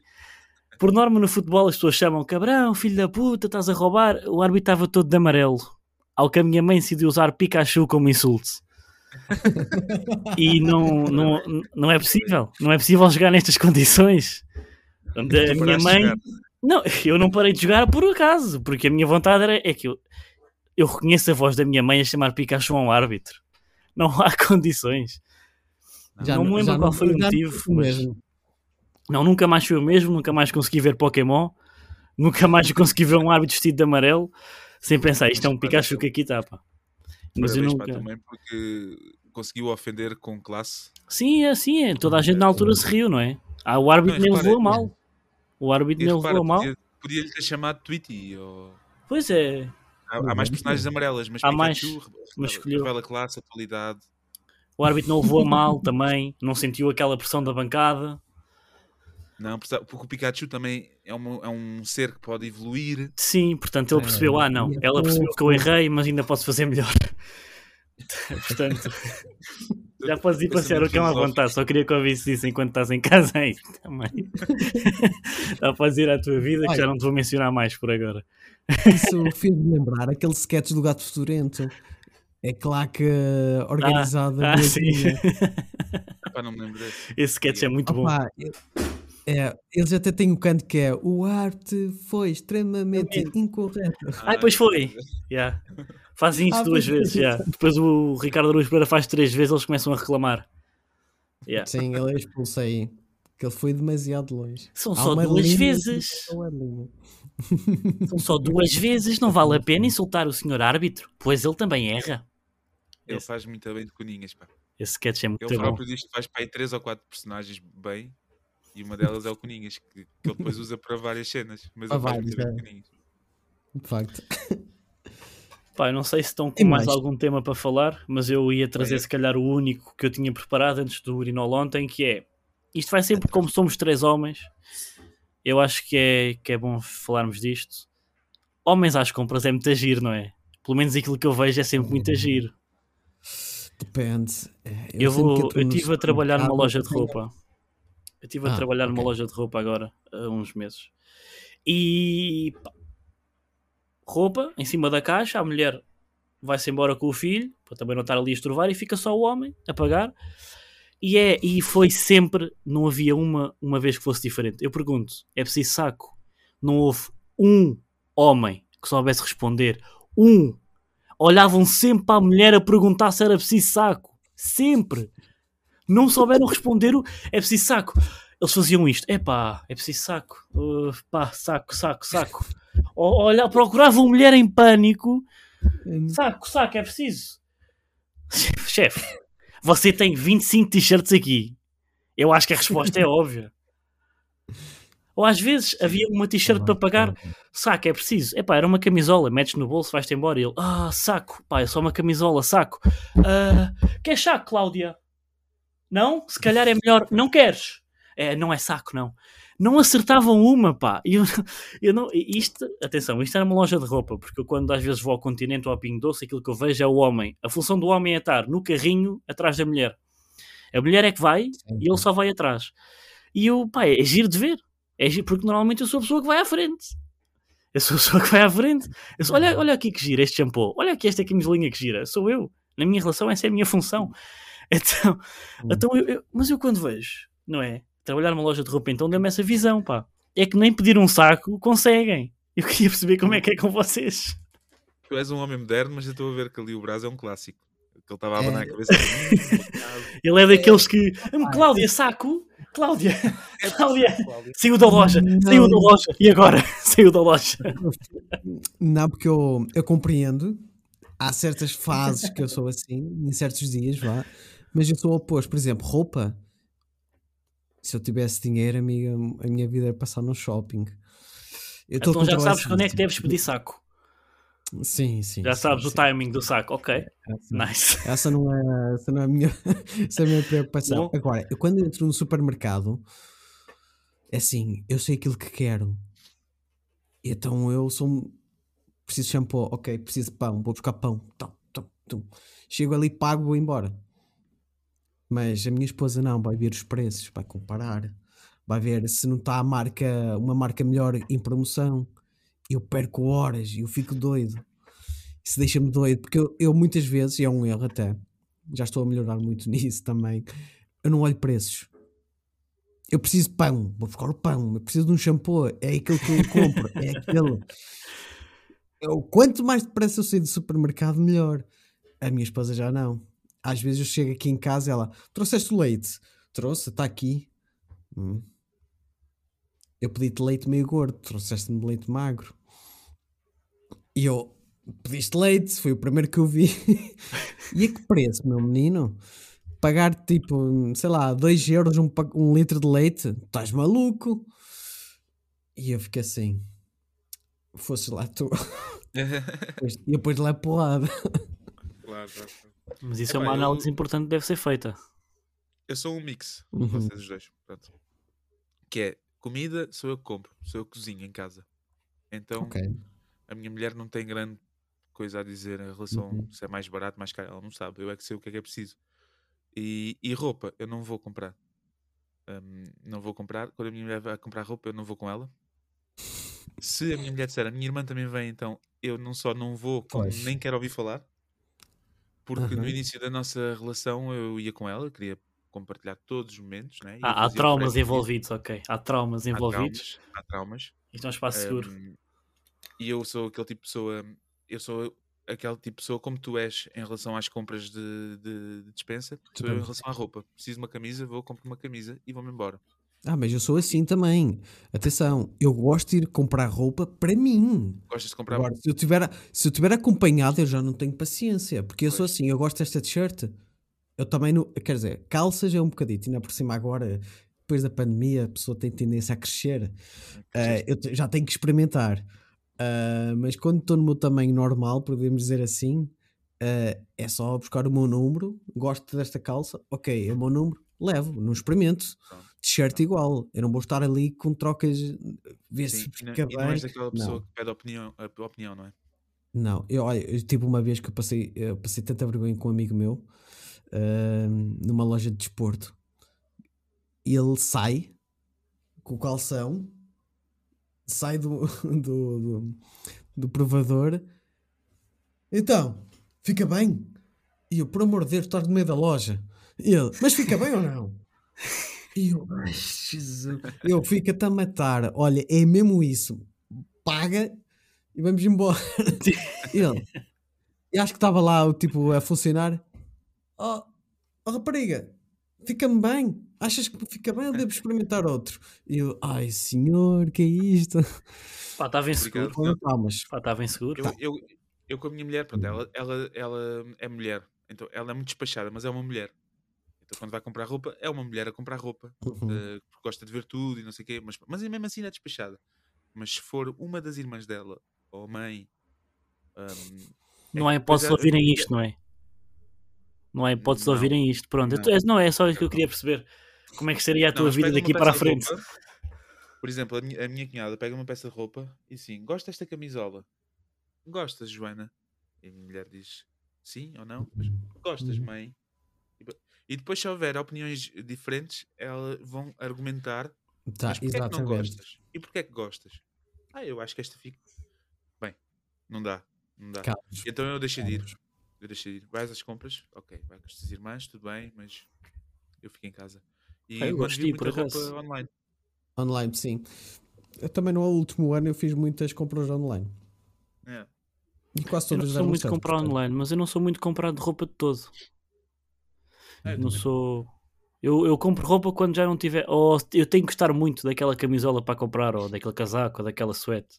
Por norma, no futebol, as pessoas chamam cabrão, filho da puta, estás a roubar. O árbitro estava todo de amarelo, ao que a minha mãe decidiu usar Pikachu como insulto. E não, não, não é possível, não é possível jogar nestas condições. A minha mãe. Não, eu não parei de jogar por acaso, porque a minha vontade era é que eu, eu reconheço a voz da minha mãe a chamar Pikachu a um árbitro. Não há condições. Não me lembro qual foi o já motivo, mas- mesmo. Não, nunca mais foi o mesmo, nunca mais consegui ver Pokémon, nunca mais consegui ver um árbitro vestido de amarelo, sem pensar, isto é um Pikachu que aqui está, pá. Mas eu Parabéns nunca. também porque conseguiu ofender com classe. Sim, é assim, é. toda a gente na altura se riu, não é? Ah, o árbitro Não, nem levou a mal. O árbitro nem levou a mal. podia- Podia-lhe ter chamado Tweety. Ou... Pois é, Há, há mais personagens amarelas, mas Há mais, Pikachu re- mas escolheu. revela classe, atualidade. o árbitro não levou a mal também, não sentiu aquela pressão da bancada. Não, porque o Pikachu também é, uma- é um ser que pode evoluir. Sim, portanto ele percebeu, ah não, é ela percebeu que eu errei, mas ainda posso fazer melhor. portanto, já podes ir passear o cão à vontade, só queria que ouvisse isso enquanto estás em casa aí também. já podes ir à tua vida, que já não te vou mencionar mais por agora. Isso fez-me lembrar aquele sketch do Gato Fedorento. É claque organizada. Ah, boa sim. Epá, não me lembro desse. Esse sketch é muito bom. Opa, é, eles até têm um canto que é o arte foi extremamente incorreto. Ah, pois foi. Yeah. Fazem isso Ah, duas vezes. yeah. Depois o Ricardo Aruz Pereira faz três vezes, eles começam a reclamar. Yeah. Sim, ele é expulso aí. Que ele foi demasiado longe. São Há só duas vezes. é. São só duas vezes. Não vale a pena insultar o senhor árbitro, pois ele também erra. Ele Esse- faz muito bem de coninhas, pá. Esse sketch é muito Ele bom. próprio diz que faz para aí três ou quatro personagens bem. E uma delas é o Coninhas, que, que ele depois usa para várias cenas. Mas Para ele faz várias, muito bem é. de Coninhas. De facto. Pá, eu não sei se estão com mais mais? algum tema para falar, mas eu ia trazer Olha. se calhar o único que eu tinha preparado antes do Urinol ontem, que é isto vai sempre como somos três homens. Eu acho que é, que é bom falarmos disto. Homens às compras é muito agir, não é? Pelo menos aquilo que eu vejo é sempre muito agir. Depende. É, Eu, vou, estive a trabalhar numa loja de roupa. Eu estive a Ah, trabalhar numa loja de roupa agora, há uns meses. E pá, roupa em cima da caixa, a mulher vai-se embora com o filho, para também não estar ali a estrovar, e fica só o homem a pagar. E, é, e foi sempre, não havia uma, uma vez que fosse diferente. Eu pergunto, é preciso saco? Não houve um homem que soubesse responder. Um. Olhavam sempre para a mulher a perguntar se era preciso saco. Sempre. Não souberam responder o é preciso saco. Eles faziam isto. Epá, é preciso saco. Uh, pá, saco, saco, saco. Olha, procuravam mulher em pânico. Saco, saco, é preciso. Chefe, você tem 25 t-shirts aqui. Eu acho que a resposta é óbvia. Ou às vezes havia uma t-shirt para pagar. Saco, é preciso. Epá, era uma camisola. Metes no bolso, vais-te embora. E ele, ah, saco. Pá, é só uma camisola, saco. Ah, quer saco, Cláudia? Não? Se calhar é melhor. Não queres? É, não é saco, não. Não acertavam uma, pá. E Eu, eu não, isto, atenção, isto era uma loja de roupa, porque eu quando às vezes vou ao continente ou ao Pingo Doce, aquilo que eu vejo é o homem. A função do homem é estar no carrinho atrás da mulher. A mulher é que vai e ele só vai atrás. E eu, pá, é giro de ver. É giro, porque normalmente eu sou a pessoa que vai à frente. Eu sou a pessoa que vai à frente. Sou, olha, olha aqui que gira este shampoo. Olha aqui esta camisolinha que gira. Sou eu. Na minha relação, essa é a minha função. Então, então eu, eu- mas eu quando vejo, não é? Trabalhar numa loja de roupa, então dá-me essa visão, pá. É que nem pedir um saco conseguem. Eu queria perceber como é que é com vocês. Tu és um homem moderno, mas eu estou a ver que ali o Brás é um clássico. Que ele estava a É. abanar a cabeça. Ele é daqueles que. "Hum, Cláudia, saco? Cláudia, Cláudia, saiu da loja, saiu da loja. E agora? Saiu da loja. Não, porque eu, eu compreendo. Há certas fases que eu sou assim, em certos dias, vá. Mas eu sou o oposto. Por exemplo, roupa. Se eu tivesse dinheiro, amiga, a minha vida era passar no shopping. Eu Então já sabes quando é que deves pedir saco. Sim, sim. Já sim, sabes o sim. timing do saco. Ok, Essa- nice. Essa não é, essa não é a minha, essa é a minha preocupação. Bom. Agora, eu quando entro no supermercado, é assim, eu sei aquilo que quero. Então eu sou. Preciso de shampoo, ok, preciso de pão, vou buscar pão. Tum, tum, tum. Chego ali, pago, vou embora. Mas a minha esposa não, vai ver os preços, vai comparar, vai ver se não está a marca, uma marca melhor em promoção. Eu perco horas eu fico doido. Isso deixa-me doido, porque eu, eu muitas vezes, e é um erro até, já estou a melhorar muito nisso também, eu não olho preços. Eu preciso de pão, vou buscar o pão, eu preciso de um shampoo, é aquele que eu compro, é aquele. Eu, quanto mais depressa eu sair do supermercado, melhor. A minha esposa já não. Às vezes eu chego aqui em casa e ela, trouxeste leite? Trouxe, está aqui. Hum. eu pedi-te leite meio gordo, trouxeste-me leite magro. E eu, pediste leite, foi o primeiro que eu vi. e a que preço, meu menino? Pagar tipo, sei lá, 2 euros um, um litro de leite? Estás maluco? E eu fiquei assim, fosse lá tu. e depois de lá porrada. claro, claro. Mas isso Epá, é uma eu- análise importante que deve ser feita. Eu sou um mix Uhum. de vocês os dois. Pronto. Que é comida, sou eu que compro, sou eu que cozinho em casa. Então Ok. a minha mulher não tem grande coisa a dizer em relação Uhum. se é mais barato, mais caro. Ela não sabe. Eu é que sei o que é que é preciso. E, e roupa, eu não vou comprar. Hum, não vou comprar. Quando a minha mulher vai comprar roupa, eu não vou com ela. Se a minha mulher disser, a minha irmã também vem, então eu não só não vou, como Pois. nem quero ouvir falar. Porque no início da nossa relação eu ia com ela, queria compartilhar todos os momentos. Né? E eu Há, há fazia traumas disso. envolvidos, ok. Há traumas Há envolvidos. traumas, há traumas. Isto é um espaço seguro. E eu sou aquele tipo de pessoa, eu sou aquele tipo de pessoa como tu és em relação às compras de, de, de dispensa, sou eu em Também. relação à roupa. Preciso de uma camisa, vou, compro uma camisa e vou-me embora. Ah, mas eu sou assim também. Atenção, eu gosto de ir comprar roupa para mim. Gostas de comprar? Agora, se eu, tiver, se eu tiver acompanhado, eu já não tenho paciência. Porque eu sou Pois. assim, eu gosto desta t-shirt. Eu também não. Quer dizer, calças é um bocadito. Ainda por cima, agora, depois da pandemia, a pessoa tem tendência a crescer. Eh, eu te- já tenho que experimentar. Ah, mas quando estou no meu tamanho normal, podemos dizer assim, eh, é só buscar o meu número. Gosto desta calça, ok, é o meu número, levo, não experimento. T-shirt igual. Eu não vou estar ali com trocas, ver se Sim, e, não, fica e não és bem. daquela pessoa Não. que pede opinião, a opinião, não é? Não, eu, olha, eu tive uma vez que eu passei, eu passei tanta vergonha com um amigo meu ahm, numa loja de desporto. E ele sai com o calção, sai do, do, do, do provador. Então, fica bem? E eu, por amor de Deus, estás no meio da loja. E ele, mas fica bem ou não? Eu, ai, Jesus. Eu fico-te a matar. Olha, é mesmo isso. Paga e vamos embora. E ele, e acho que estava lá o tipo a funcionar. Oh, oh rapariga, fica-me bem. Achas que fica bem ou devo experimentar outro? E eu, ai senhor, que é isto? Pá, estava inseguro. Obrigado. Foram palmas. Pá, estava inseguro. Eu, eu, eu com a minha mulher, pronto, ela, ela, ela é mulher, então ela é muito despachada, mas é uma mulher. Então quando vai comprar roupa, é uma mulher a comprar roupa, Uhum. porque gosta de ver tudo e não sei o quê, mas, mas mesmo assim não é despachada. Mas se for uma das irmãs dela, ou mãe, ahm, Não há é, hipótese de é, ouvirem isto, não é? Não há hipótese de Não. ouvirem isto. Pronto, Não. então, é- não é só isso que eu queria perceber. Como é que seria a Não, tua mas vida daqui para a frente? roupa, por exemplo, a minha, a minha cunhada pega uma peça de roupa e sim, gosta desta camisola. Gostas, Joana? E a minha mulher diz sim ou não. Mas, Gostas, Uhum. mãe? E depois, se houver opiniões diferentes, elas vão argumentar. Tá, mas porquê é que não gostas? E porquê é que gostas? Ah, eu acho que esta fica. Bem, não dá. Não dá. Então eu deixei de ir. Eu deixei de ir. Vais às compras? Ok, vai com as tuas irmãs, tudo bem, mas eu fico em casa. E eu ir, por acaso. online. Online, sim. Eu também no último ano eu fiz muitas compras online. É. E quase Eu não todas sou muito de comprar portanto. online, mas eu não sou muito de comprar de roupa de todo. É, não também. sou. Eu, eu compro roupa quando já não tiver. Ou eu tenho que gostar muito daquela camisola para comprar, ou daquele casaco, ou daquela suéte.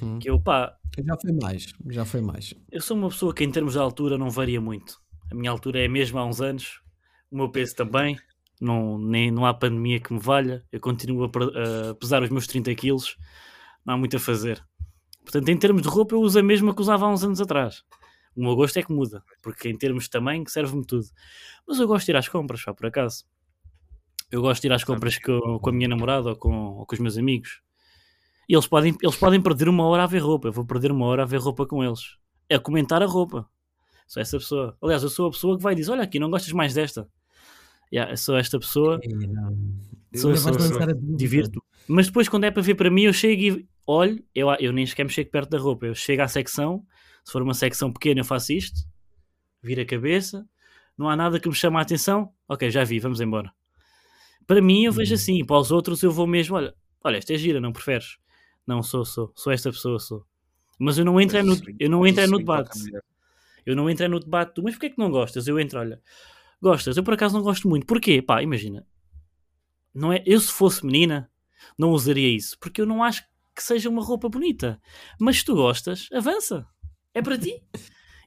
Uhum. Que eu, pá, Já foi mais, já foi mais. eu sou uma pessoa que em termos de altura não varia muito. A minha altura é a mesma há uns anos, o meu peso também. Não, nem, não há pandemia que me valha. Eu continuo a, a pesar os meus 30 quilos. Não há muito a fazer. Portanto, em termos de roupa, eu uso a mesma que usava há uns anos atrás. O meu gosto é que muda, porque em termos de tamanho serve-me tudo. Mas eu gosto de ir às compras, só por acaso. Eu gosto de ir às compras com, com a minha namorada ou com, ou com os meus amigos. E eles podem, eles podem perder uma hora a ver roupa. Eu vou perder uma hora a ver roupa com eles. É comentar a roupa. Sou essa pessoa. Aliás, eu sou a pessoa que vai dizer: Olha aqui, não gostas mais desta? Yeah, sou esta pessoa. Sou- sou- a dúvida. divirto. Mas depois, quando é para ver para mim, eu chego e olho. Eu, eu nem sequer me chego perto da roupa. Eu chego à secção. Se for uma secção pequena, eu faço isto. Viro a cabeça. Não há nada que me chame a atenção. Ok, já vi, vamos embora. Para mim, eu vejo Uhum. assim. Para os outros, eu vou mesmo: Olha, olha esta é gira, não preferes? Não, sou, sou. Sou esta pessoa, sou. Mas eu não entro é no, eu não entro o no debate. Eu não entro é no debate do, mas porquê é que não gostas? Eu entro, olha, gostas? Eu por acaso não gosto muito. Porquê? Pá, imagina. Não é, eu se fosse menina, não usaria isso, porque eu não acho que seja uma roupa bonita. Mas se tu gostas, avança. É para ti.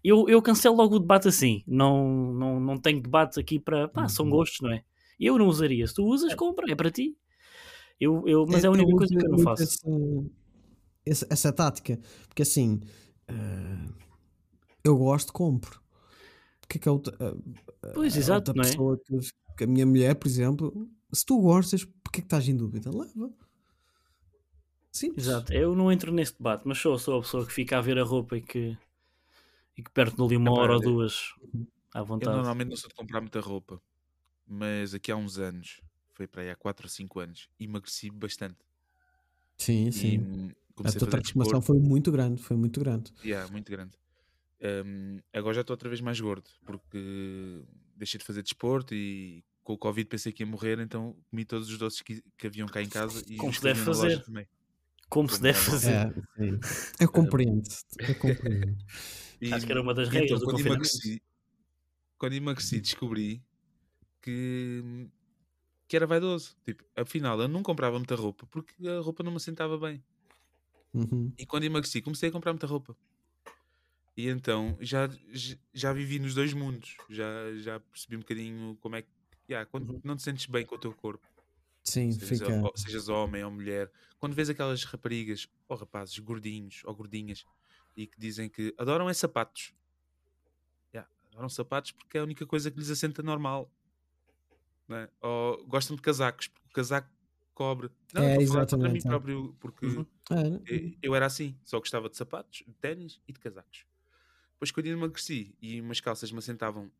Eu, eu cancelo logo o debate assim. Não, não, não tenho debate aqui para. Pá, são Uhum. gostos, não é? Eu não usaria. Se tu usas, compra. É para ti. Eu, eu, mas é, a eu única uso coisa que eu não faço. Essa, essa, tática. Porque assim, eh, eu gosto, compro. Porque é que a a- Pois, a exato, não é? que, que a minha mulher, por exemplo, se tu gostas, porque é que estás em dúvida? Leva. Simples. Exato. Eu não entro nesse debate, mas sou, sou a pessoa que fica a ver a roupa e que, e que perde ali uma Epá, hora ou eu- duas à Eu vontade. normalmente não sou de comprar muita roupa, mas aqui há uns anos, foi para aí há 4 ou 5 anos, emagreci bastante. Sim, E sim. A a tua fazer transformação desporto. foi muito grande, foi muito grande. Yeah, muito grande. Hum, agora já estou outra vez mais gordo, porque deixei de fazer desporto e com o Covid pensei que ia morrer, então comi todos os doces que, que haviam cá em casa e Como os deve haviam na loja fazer. também. Como se deve fazer. É, sim. Eu compreendo. Eu compreendo. E, Acho que era uma das e regras então, do quando emagreci, quando emagreci, descobri que, que era vaidoso. Tipo, afinal, eu não comprava muita roupa porque a roupa não me sentava bem. Uhum. E quando emagreci, comecei a comprar muita roupa. E então já, já- já vivi nos dois mundos. Já, já percebi um bocadinho como é que. Yeah, quando Uhum. não te sentes bem com o teu corpo, Sim, sejas, fica. ho- sejas homem ou mulher, quando vês aquelas raparigas ou rapazes gordinhos ou gordinhas e que dizem que adoram é sapatos. Yeah, adoram sapatos porque é a única coisa que lhes assenta normal. né? Ou gostam de casacos, porque o casaco cobre. Não, É, eu estou a falar contra mim exatamente, é. próprio, porque Uhum. É, e- Eu era assim, só gostava de sapatos, de ténis e de casacos. Depois, quando eu emagreci e umas calças me assentavam,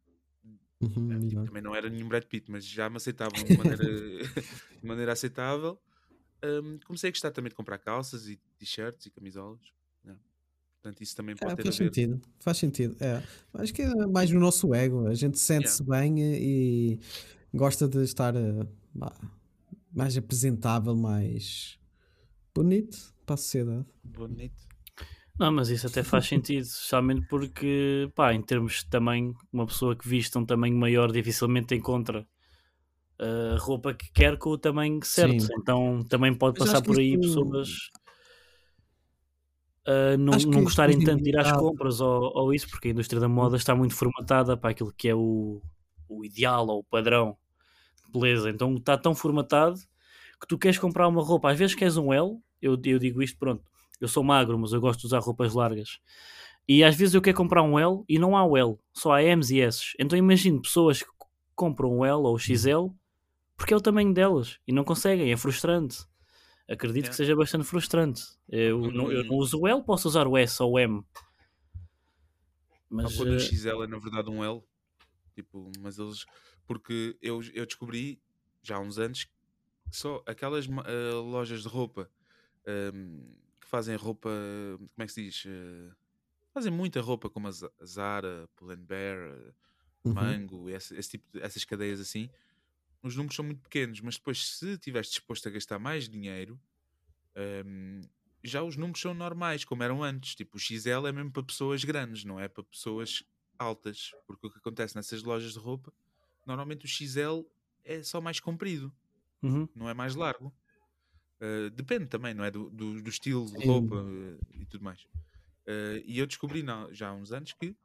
uhum, eh, tipo, também não era nenhum Brad Pitt, mas já me aceitavam de maneira, de maneira aceitável, hum, comecei a gostar também de comprar calças e t-shirts e camisolas. né? Portanto, isso também pode É, ter faz a ver. sentido, faz sentido. É. Acho que é mais no nosso ego. A gente sente-se bem e, gosta de estar eh, mais apresentável, mais bonito para a sociedade. Bonito. Não, mas isso até faz sentido, especialmente porque, pá, em termos de tamanho, uma pessoa que viste um tamanho maior dificilmente encontra a roupa que quer com o tamanho certo. Sim. Então também pode Mas passar por aí isto- pessoas a não, não gostarem tanto de ir às compras ou, ou isso, porque a indústria da moda está muito formatada para aquilo que é o, o ideal ou o padrão de beleza. Então está tão formatado que tu queres comprar uma roupa, às vezes queres um L, eu, eu digo isto, pronto, eu sou magro, mas eu gosto de usar roupas largas. E às vezes eu quero comprar um L e não há o L, só há M's e S's. Então imagino pessoas que compram um L ou o XL porque é o tamanho delas e não conseguem, é frustrante. Acredito que Yeah. seja bastante frustrante. Eu Quando não, eu um- não uso o L, posso usar o S ou o M. Mas quando o eh, XL é na verdade um L. Tipo, mas eles. Porque eu, eu descobri já há uns anos que só aquelas eh, lojas de roupa que fazem roupa. Como é que se diz? Eh, fazem muita roupa como a Zara, Pull&Bear, eh, Uhum. Mango, esse, esse tipo de- essas cadeias assim. Os números são muito pequenos, mas depois, se estiveres disposto a gastar mais dinheiro, ehm, já os números são normais, como eram antes. Tipo, o XL é mesmo para pessoas grandes, não é para pessoas altas. Porque o que acontece nessas lojas de roupa, normalmente o XL é só mais comprido, uhum, não é mais largo. Uh, depende também, não é? Do, do, do estilo de Sim. roupa uh, e tudo mais. Uh, e eu descobri não, já há uns anos que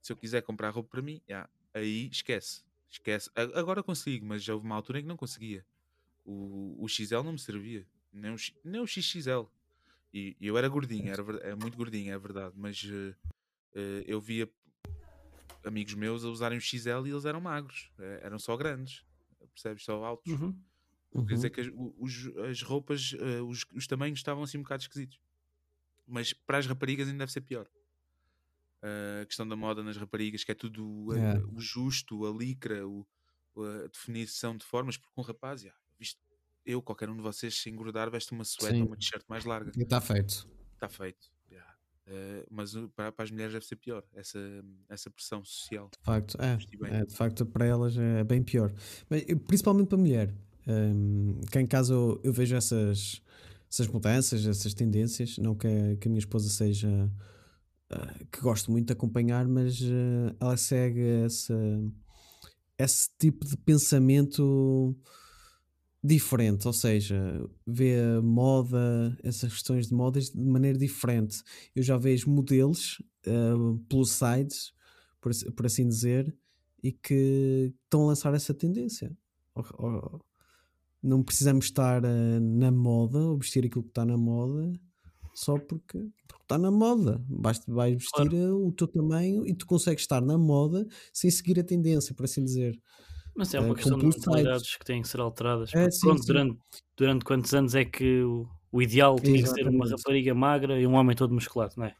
se eu quiser comprar roupa para mim, já, aí esquece. Esquece. Agora consigo, mas já houve uma altura em que não conseguia. O, o XL não me servia, nem o, nem o XXL. E, eu era gordinho, era, ver- é muito gordinho, é verdade, mas eu via amigos meus a usarem o XL e eles eram magros, eh, eram só grandes, percebes? Só altos. uhum. Quer Uhum. dizer que as, os- as roupas, eh, os, os tamanhos estavam assim um bocado esquisitos. Mas para as raparigas ainda deve ser pior. Eh, a questão da moda nas raparigas, que é tudo eh, É. o justo, a licra, o- a definição de formas, porque um rapaz, já, visto, eu, qualquer um de vocês, se engordar, veste uma suéte ou uma t-shirt mais larga. Está feito. Está feito. já. Eh, mas uh, para, para as mulheres deve ser pior, essa, essa pressão social. De facto, é, é, de facto para elas é bem pior. Mas, principalmente para a mulher. Hum, que em casa eu, eu vejo essas, essas mudanças, essas tendências. Não que a, que a minha esposa seja ah, que gosto muito de acompanhar, mas ah, ela segue essa, esse tipo de pensamento diferente, ou seja, vê a moda, essas questões de modas de maneira diferente. Eu já vejo modelos uh, plus sides, por, por assim dizer, e que estão a lançar essa tendência. Não precisamos estar uh, na moda ou vestir aquilo que está na moda só porque, porque está na moda. Basta vais vestir uh, o teu tamanho e tu consegues estar na moda sem seguir a tendência, por assim dizer. Mas é Eh, uma com questão de mentalidades que têm que ser alteradas. É, sim, pronto, sim. Durante, durante quantos anos é que o, o ideal tinha que ser uma Exatamente. rapariga magra e um homem todo musculado, não é?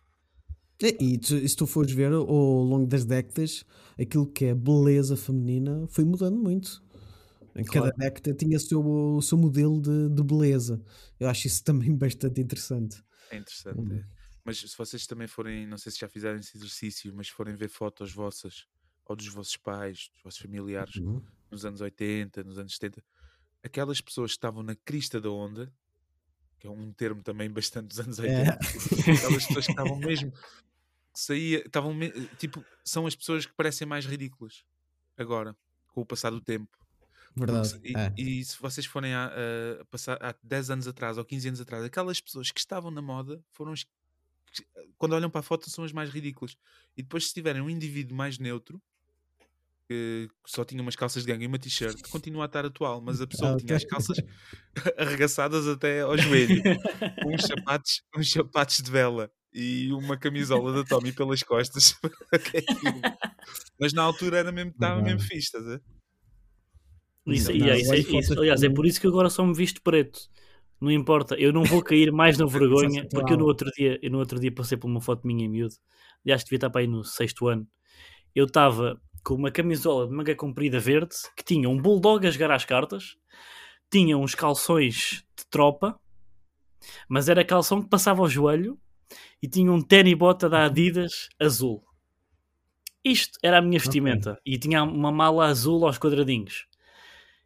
É, E tu- se tu fores ver ao longo das décadas, aquilo que é beleza feminina foi mudando muito. Em cada Claro. década tinha o seu, o seu modelo de, de beleza. Eu acho isso também bastante interessante. É interessante. Hum. é. Mas se vocês também forem, não sei se já fizeram esse exercício, mas forem ver fotos vossas ou dos vossos pais, dos vossos familiares nos anos 80, nos anos 70, aquelas pessoas que estavam na crista da onda, que é um termo também bastante dos anos 80, É. aquelas pessoas que estavam mesmo, saía, estavam tipo, são as pessoas que parecem mais ridículas agora, com o passar do tempo. Verdade. se- e, é. e se vocês forem a, a passar há 10 anos atrás ou 15 anos atrás, aquelas pessoas que estavam na moda foram as que, quando olham para a foto, são as mais ridículas. E depois, se tiverem um indivíduo mais neutro, que só tinha umas calças de gangue e uma t-shirt, continua a estar atual, mas a pessoa Ah, tinha as calças arregaçadas até ao joelho, uns sapatos, uns sapatos de vela e uma camisola da Tommy pelas costas. É mas na altura era mesmo, estava mesmo fixe, estás a ver? Isso, Não, e é, isso, é- olha isso- aliás, é por isso que agora só me visto preto. Não importa, eu não vou cair mais na vergonha, porque eu no outro dia, eu no outro dia passei por uma foto minha em miúdo, aliás, devia estar para aí no sexto ano. Eu estava com uma camisola de manga comprida verde que tinha um bulldog a jogar às cartas, tinha uns calções de tropa, mas era calção que passava ao joelho e tinha um tênis bota da Adidas azul. Isto era a minha vestimenta e tinha uma mala azul aos quadradinhos.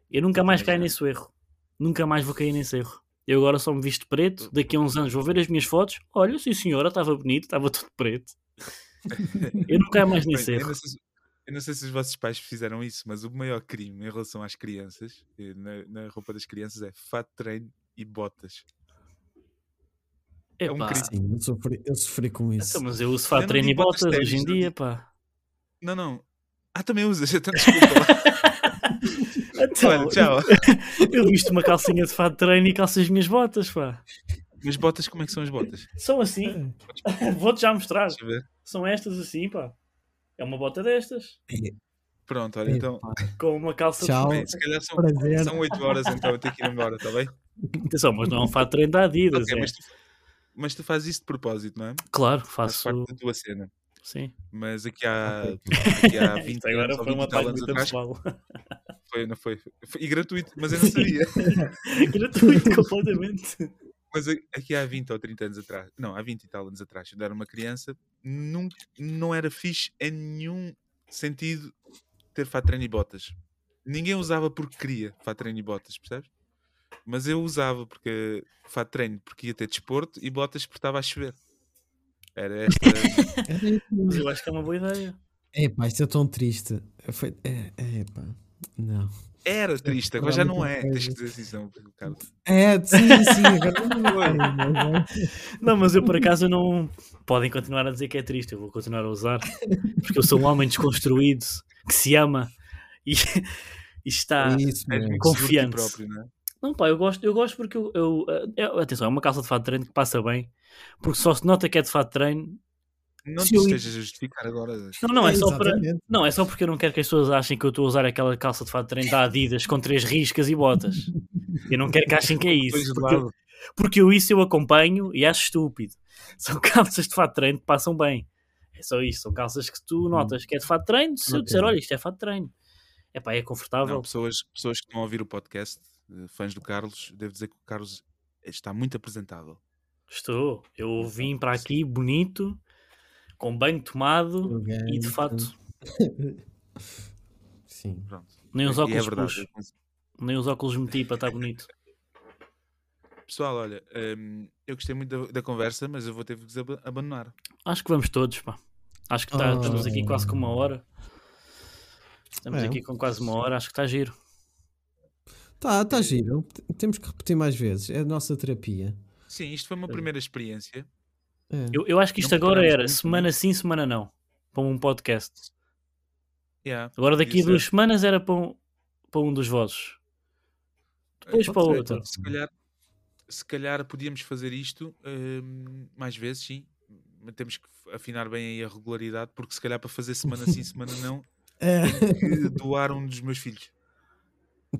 Eu nunca mais caio nesse erro. Nunca mais vou cair nesse erro. Eu agora só me visto preto. Daqui a uns anos vou ver as minhas fotos. Olha, sim senhora, estava bonito, estava tudo preto. Eu não caio mais nesse eu, erro. não sei se, eu não sei se os vossos pais fizeram isso, mas o maior crime em relação às crianças, eh, na, na roupa das crianças, é fato de treino e botas. é um crime. Sim, eu sofri, eu sofri com isso. então, mas eu uso fato não treino e botas botas hoje em não dia, pá. Não, não. Ah, também usas, então desculpa. Então, Olha, tchau. eu visto uma calcinha de fato de treino e calço as minhas botas, pá. Mas botas, como é que são as botas? São assim. Vou-te já mostrar. Deixa eu ver. São estas assim, pá. É uma bota destas. Pronto, olha, então. Com uma calça de Tchau. Bem, se calhar são, Prazer. são 8 horas, então eu tenho que ir embora, está bem? Atenção, mas não é um fato de treino da Adidas. Ok, é. mas, tu, mas tu fazes isso de propósito, não é? Claro, Faz faço. parte da tua cena. Sim. Mas aqui há, aqui há 20 Isto agora anos, ou foi 20 uma anos muito atrás, pessoal. Foi, não foi, foi- E gratuito, mas eu não sabia. Gratuito completamente. Mas aqui há 20 ou 30 anos atrás, não, há 20 e tal anos atrás, quando eu era uma criança, nunca, não era fixe em nenhum sentido ter fato de treino e botas. Ninguém usava porque queria treino e botas, percebes? Mas eu usava porque treino porque ia ter desporto e botas porque estava a chover. Era esta. Eu acho que é uma boa ideia. Epá, isto é tão triste. Foi, é, é, epá, não. Era triste, agora já não é. Tens que dizer assim, não, Carlos. É, sim, sim, agora não é, mas é. Não, mas eu por acaso não. Podem continuar a dizer que é triste, eu vou continuar a usar. Porque eu sou um homem desconstruído que se ama e, e está. É isso ti Confiante. próprio, não é? Não, pá, eu gosto, eu gosto porque eu, eu, eu- Atenção, é uma calça de fato de treino que passa bem. Porque só se nota que é de fato de treino. Não Se te eu- estejas a justificar agora. Não, não, é só para. Não, é só porque eu não quero que as pessoas achem que eu estou a usar aquela calça de fato de treino da Adidas com três riscas e botas. Eu não quero que achem que é isso. Porque, lado. porque eu isso eu acompanho e acho estúpido. São calças de fato de treino que passam bem. É só isso. São calças que tu notas que é de fato de treino. Se eu disser, olha, isto é fato de treino. É pá, é confortável. Não, pessoas, pessoas que estão a ouvir o podcast, eh, fãs do Carlos, devo dizer que o Carlos está muito apresentável. Estou. Eu vim para aqui bonito, com banho tomado e de fato Sim. Pronto. nem os é óculos verdade. pus. eu cons- Nem os óculos meti para estar bonito. Pessoal, olha, hum, eu gostei muito da, da conversa, mas eu vou ter que vos ab- abandonar. Acho que vamos todos, pá. Acho que tá- Oh. estamos aqui quase com uma hora. Estamos É. aqui com quase uma hora, acho que está giro. Tá, tá giro. Temos que repetir mais vezes. É a nossa terapia. Sim, isto foi uma primeira experiência. É. Eu, eu acho que isto agora era muito, semana sim, semana não. Para um podcast. Yeah, Agora daqui a duas ser. semanas era para um, para um dos vossos. Depois Eh, para o outro. pode Se calhar, se calhar podíamos fazer isto hum, mais vezes, sim. Mas temos que afinar bem aí a regularidade, porque se calhar para fazer semana sim, semana não, É. que doar um dos meus filhos.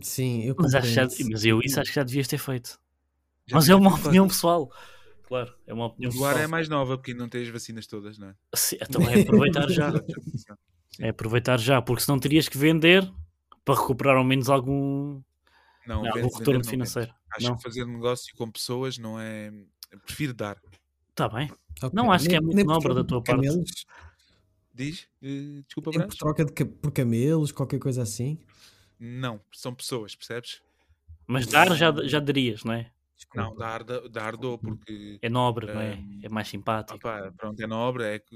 Sim, eu Mas, já- mas eu isso acho que já devias ter feito. Já mas é uma feito. opinião pessoal. Claro, é uma opinião Doar é mais nova, porque ainda não tem as vacinas todas, não é? Sim, então é aproveitar já. É aproveitar já, porque senão terias que vender para recuperar ao menos algum, Não, algum vende- retorno não vende. financeiro. Acho Não, que fazer negócio com pessoas não é. Eu prefiro dar. está bem. Ok. Não, acho que é Nem- muito nem nobre da tua parte. camelos, Diz? Eh, desculpa, nem por Brás? troca de por camelos, qualquer coisa assim. Não, são pessoas, percebes? Mas dar já, já darias, não é? Não, dar, da- dar dou, porque. É nobre, não é? Hum, É mais simpático. opá, pronto, é na obra, é, que-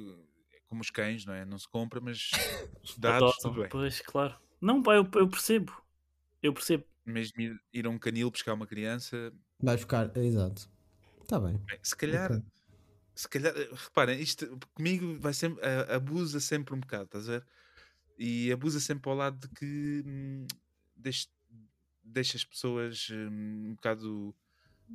é como os cães, não é? Não se compra, mas dados, tudo bem. Pois, claro. Não, pá, eu, eu percebo. Eu percebo. Mesmo ir, ir a um canil buscar uma criança, Vai ficar, exato. Está bem. bem, se calhar. Se calhar, eh, reparem, isto comigo vai sempre, abusa sempre um bocado, estás a ver? E abusa sempre ao lado de que hum, deixa, deixa as pessoas hum, um bocado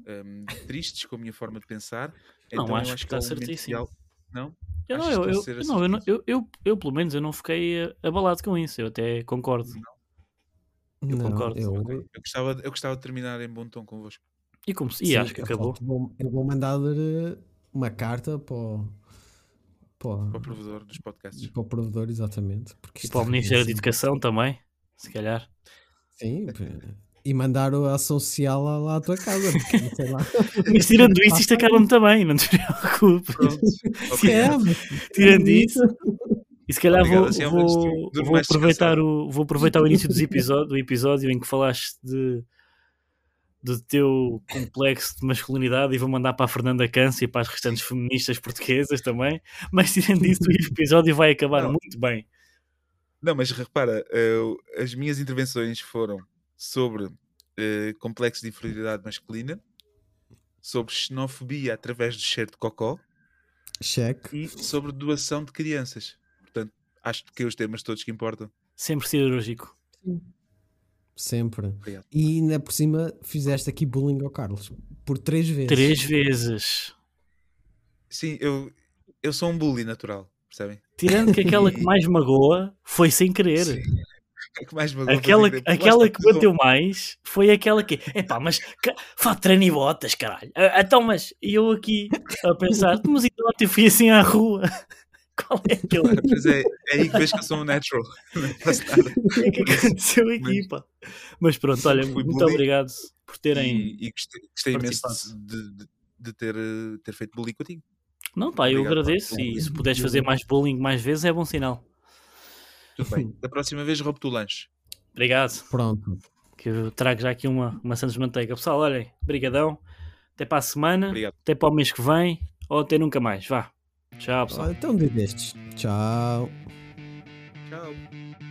hum, tristes com a minha forma de pensar. Não, Então eu acho que é está o certíssimo. ideal- Não? Eu, não, eu, eu, não, eu, não- assertivo? eu, eu, eu, pelo menos eu não fiquei eh, abalado com isso. Eu até concordo. Eu Não, concordo. Eu, Eu gostava, eu gostava de terminar em bom tom convosco. E, como, se- e sim, acho que eu acabou. vou- eu vou mandar eh, uma carta para o, para, Para o provedor dos podcasts. para o provedor, exatamente. Porque E para o é Ministério de assim. Educação também, se calhar. Sim, e mandar a ação social lá, lá à tua casa. Porque, sei lá. Mas tirando isso, isto acaba muito bem, não te preocupes. Pronto. É, Tirando isso, e se calhar Obrigado, vou, assim menos vou, vou aproveitar o, vou aproveitar o início dos episódio, do episódio em que falaste de do teu complexo de masculinidade e vou mandar para a Fernanda Câncer e para as restantes feministas portuguesas também. Mas tirando isso, o episódio vai acabar Não. muito bem. Não, mas repara, eh, as minhas intervenções foram sobre eh, complexo de inferioridade masculina, sobre xenofobia através do cheiro de cocó Cheque. e sobre doação de crianças. Portanto, acho que é os temas todos que importam. Sempre cirúrgico. Sempre. Obrigado. E ainda por cima fizeste aqui bullying ao Carlos. Por três vezes. Três vezes. Sim, eu, eu sou um bully natural, percebem? Tirando que aquela que mais magoa foi sem querer. Sim. É que mais magoa Aquela, fazer- aquela que bateu mais foi aquela que, epá, mas fato treino e botas, caralho. Ah, Então, mas eu aqui a pensar, mas e ontem fui assim à rua. Qual é aquele? Pois é, é aí que vês que eu sou um natural. O que é que aconteceu aqui, pá? Mas pronto, olha, muito bully obrigado por terem. E, e gostei, gostei imenso de, de- de ter, eh, ter feito bullying contigo. Não, pá, eu Obrigado, pá. agradeço e se puderes fazer mais bullying mais vezes é bom sinal. Tudo bem. Da próxima vez roubo o lanche. Obrigado. Pronto. Que eu trago já aqui uma, uma Santos Manteiga. Pessoal, olhem, brigadão. Até para a semana, Obrigado. até para o mês que vem ou até nunca mais. Vá. Tchau, pessoal. Olha, Então, um dia destes. Tchau. Tchau.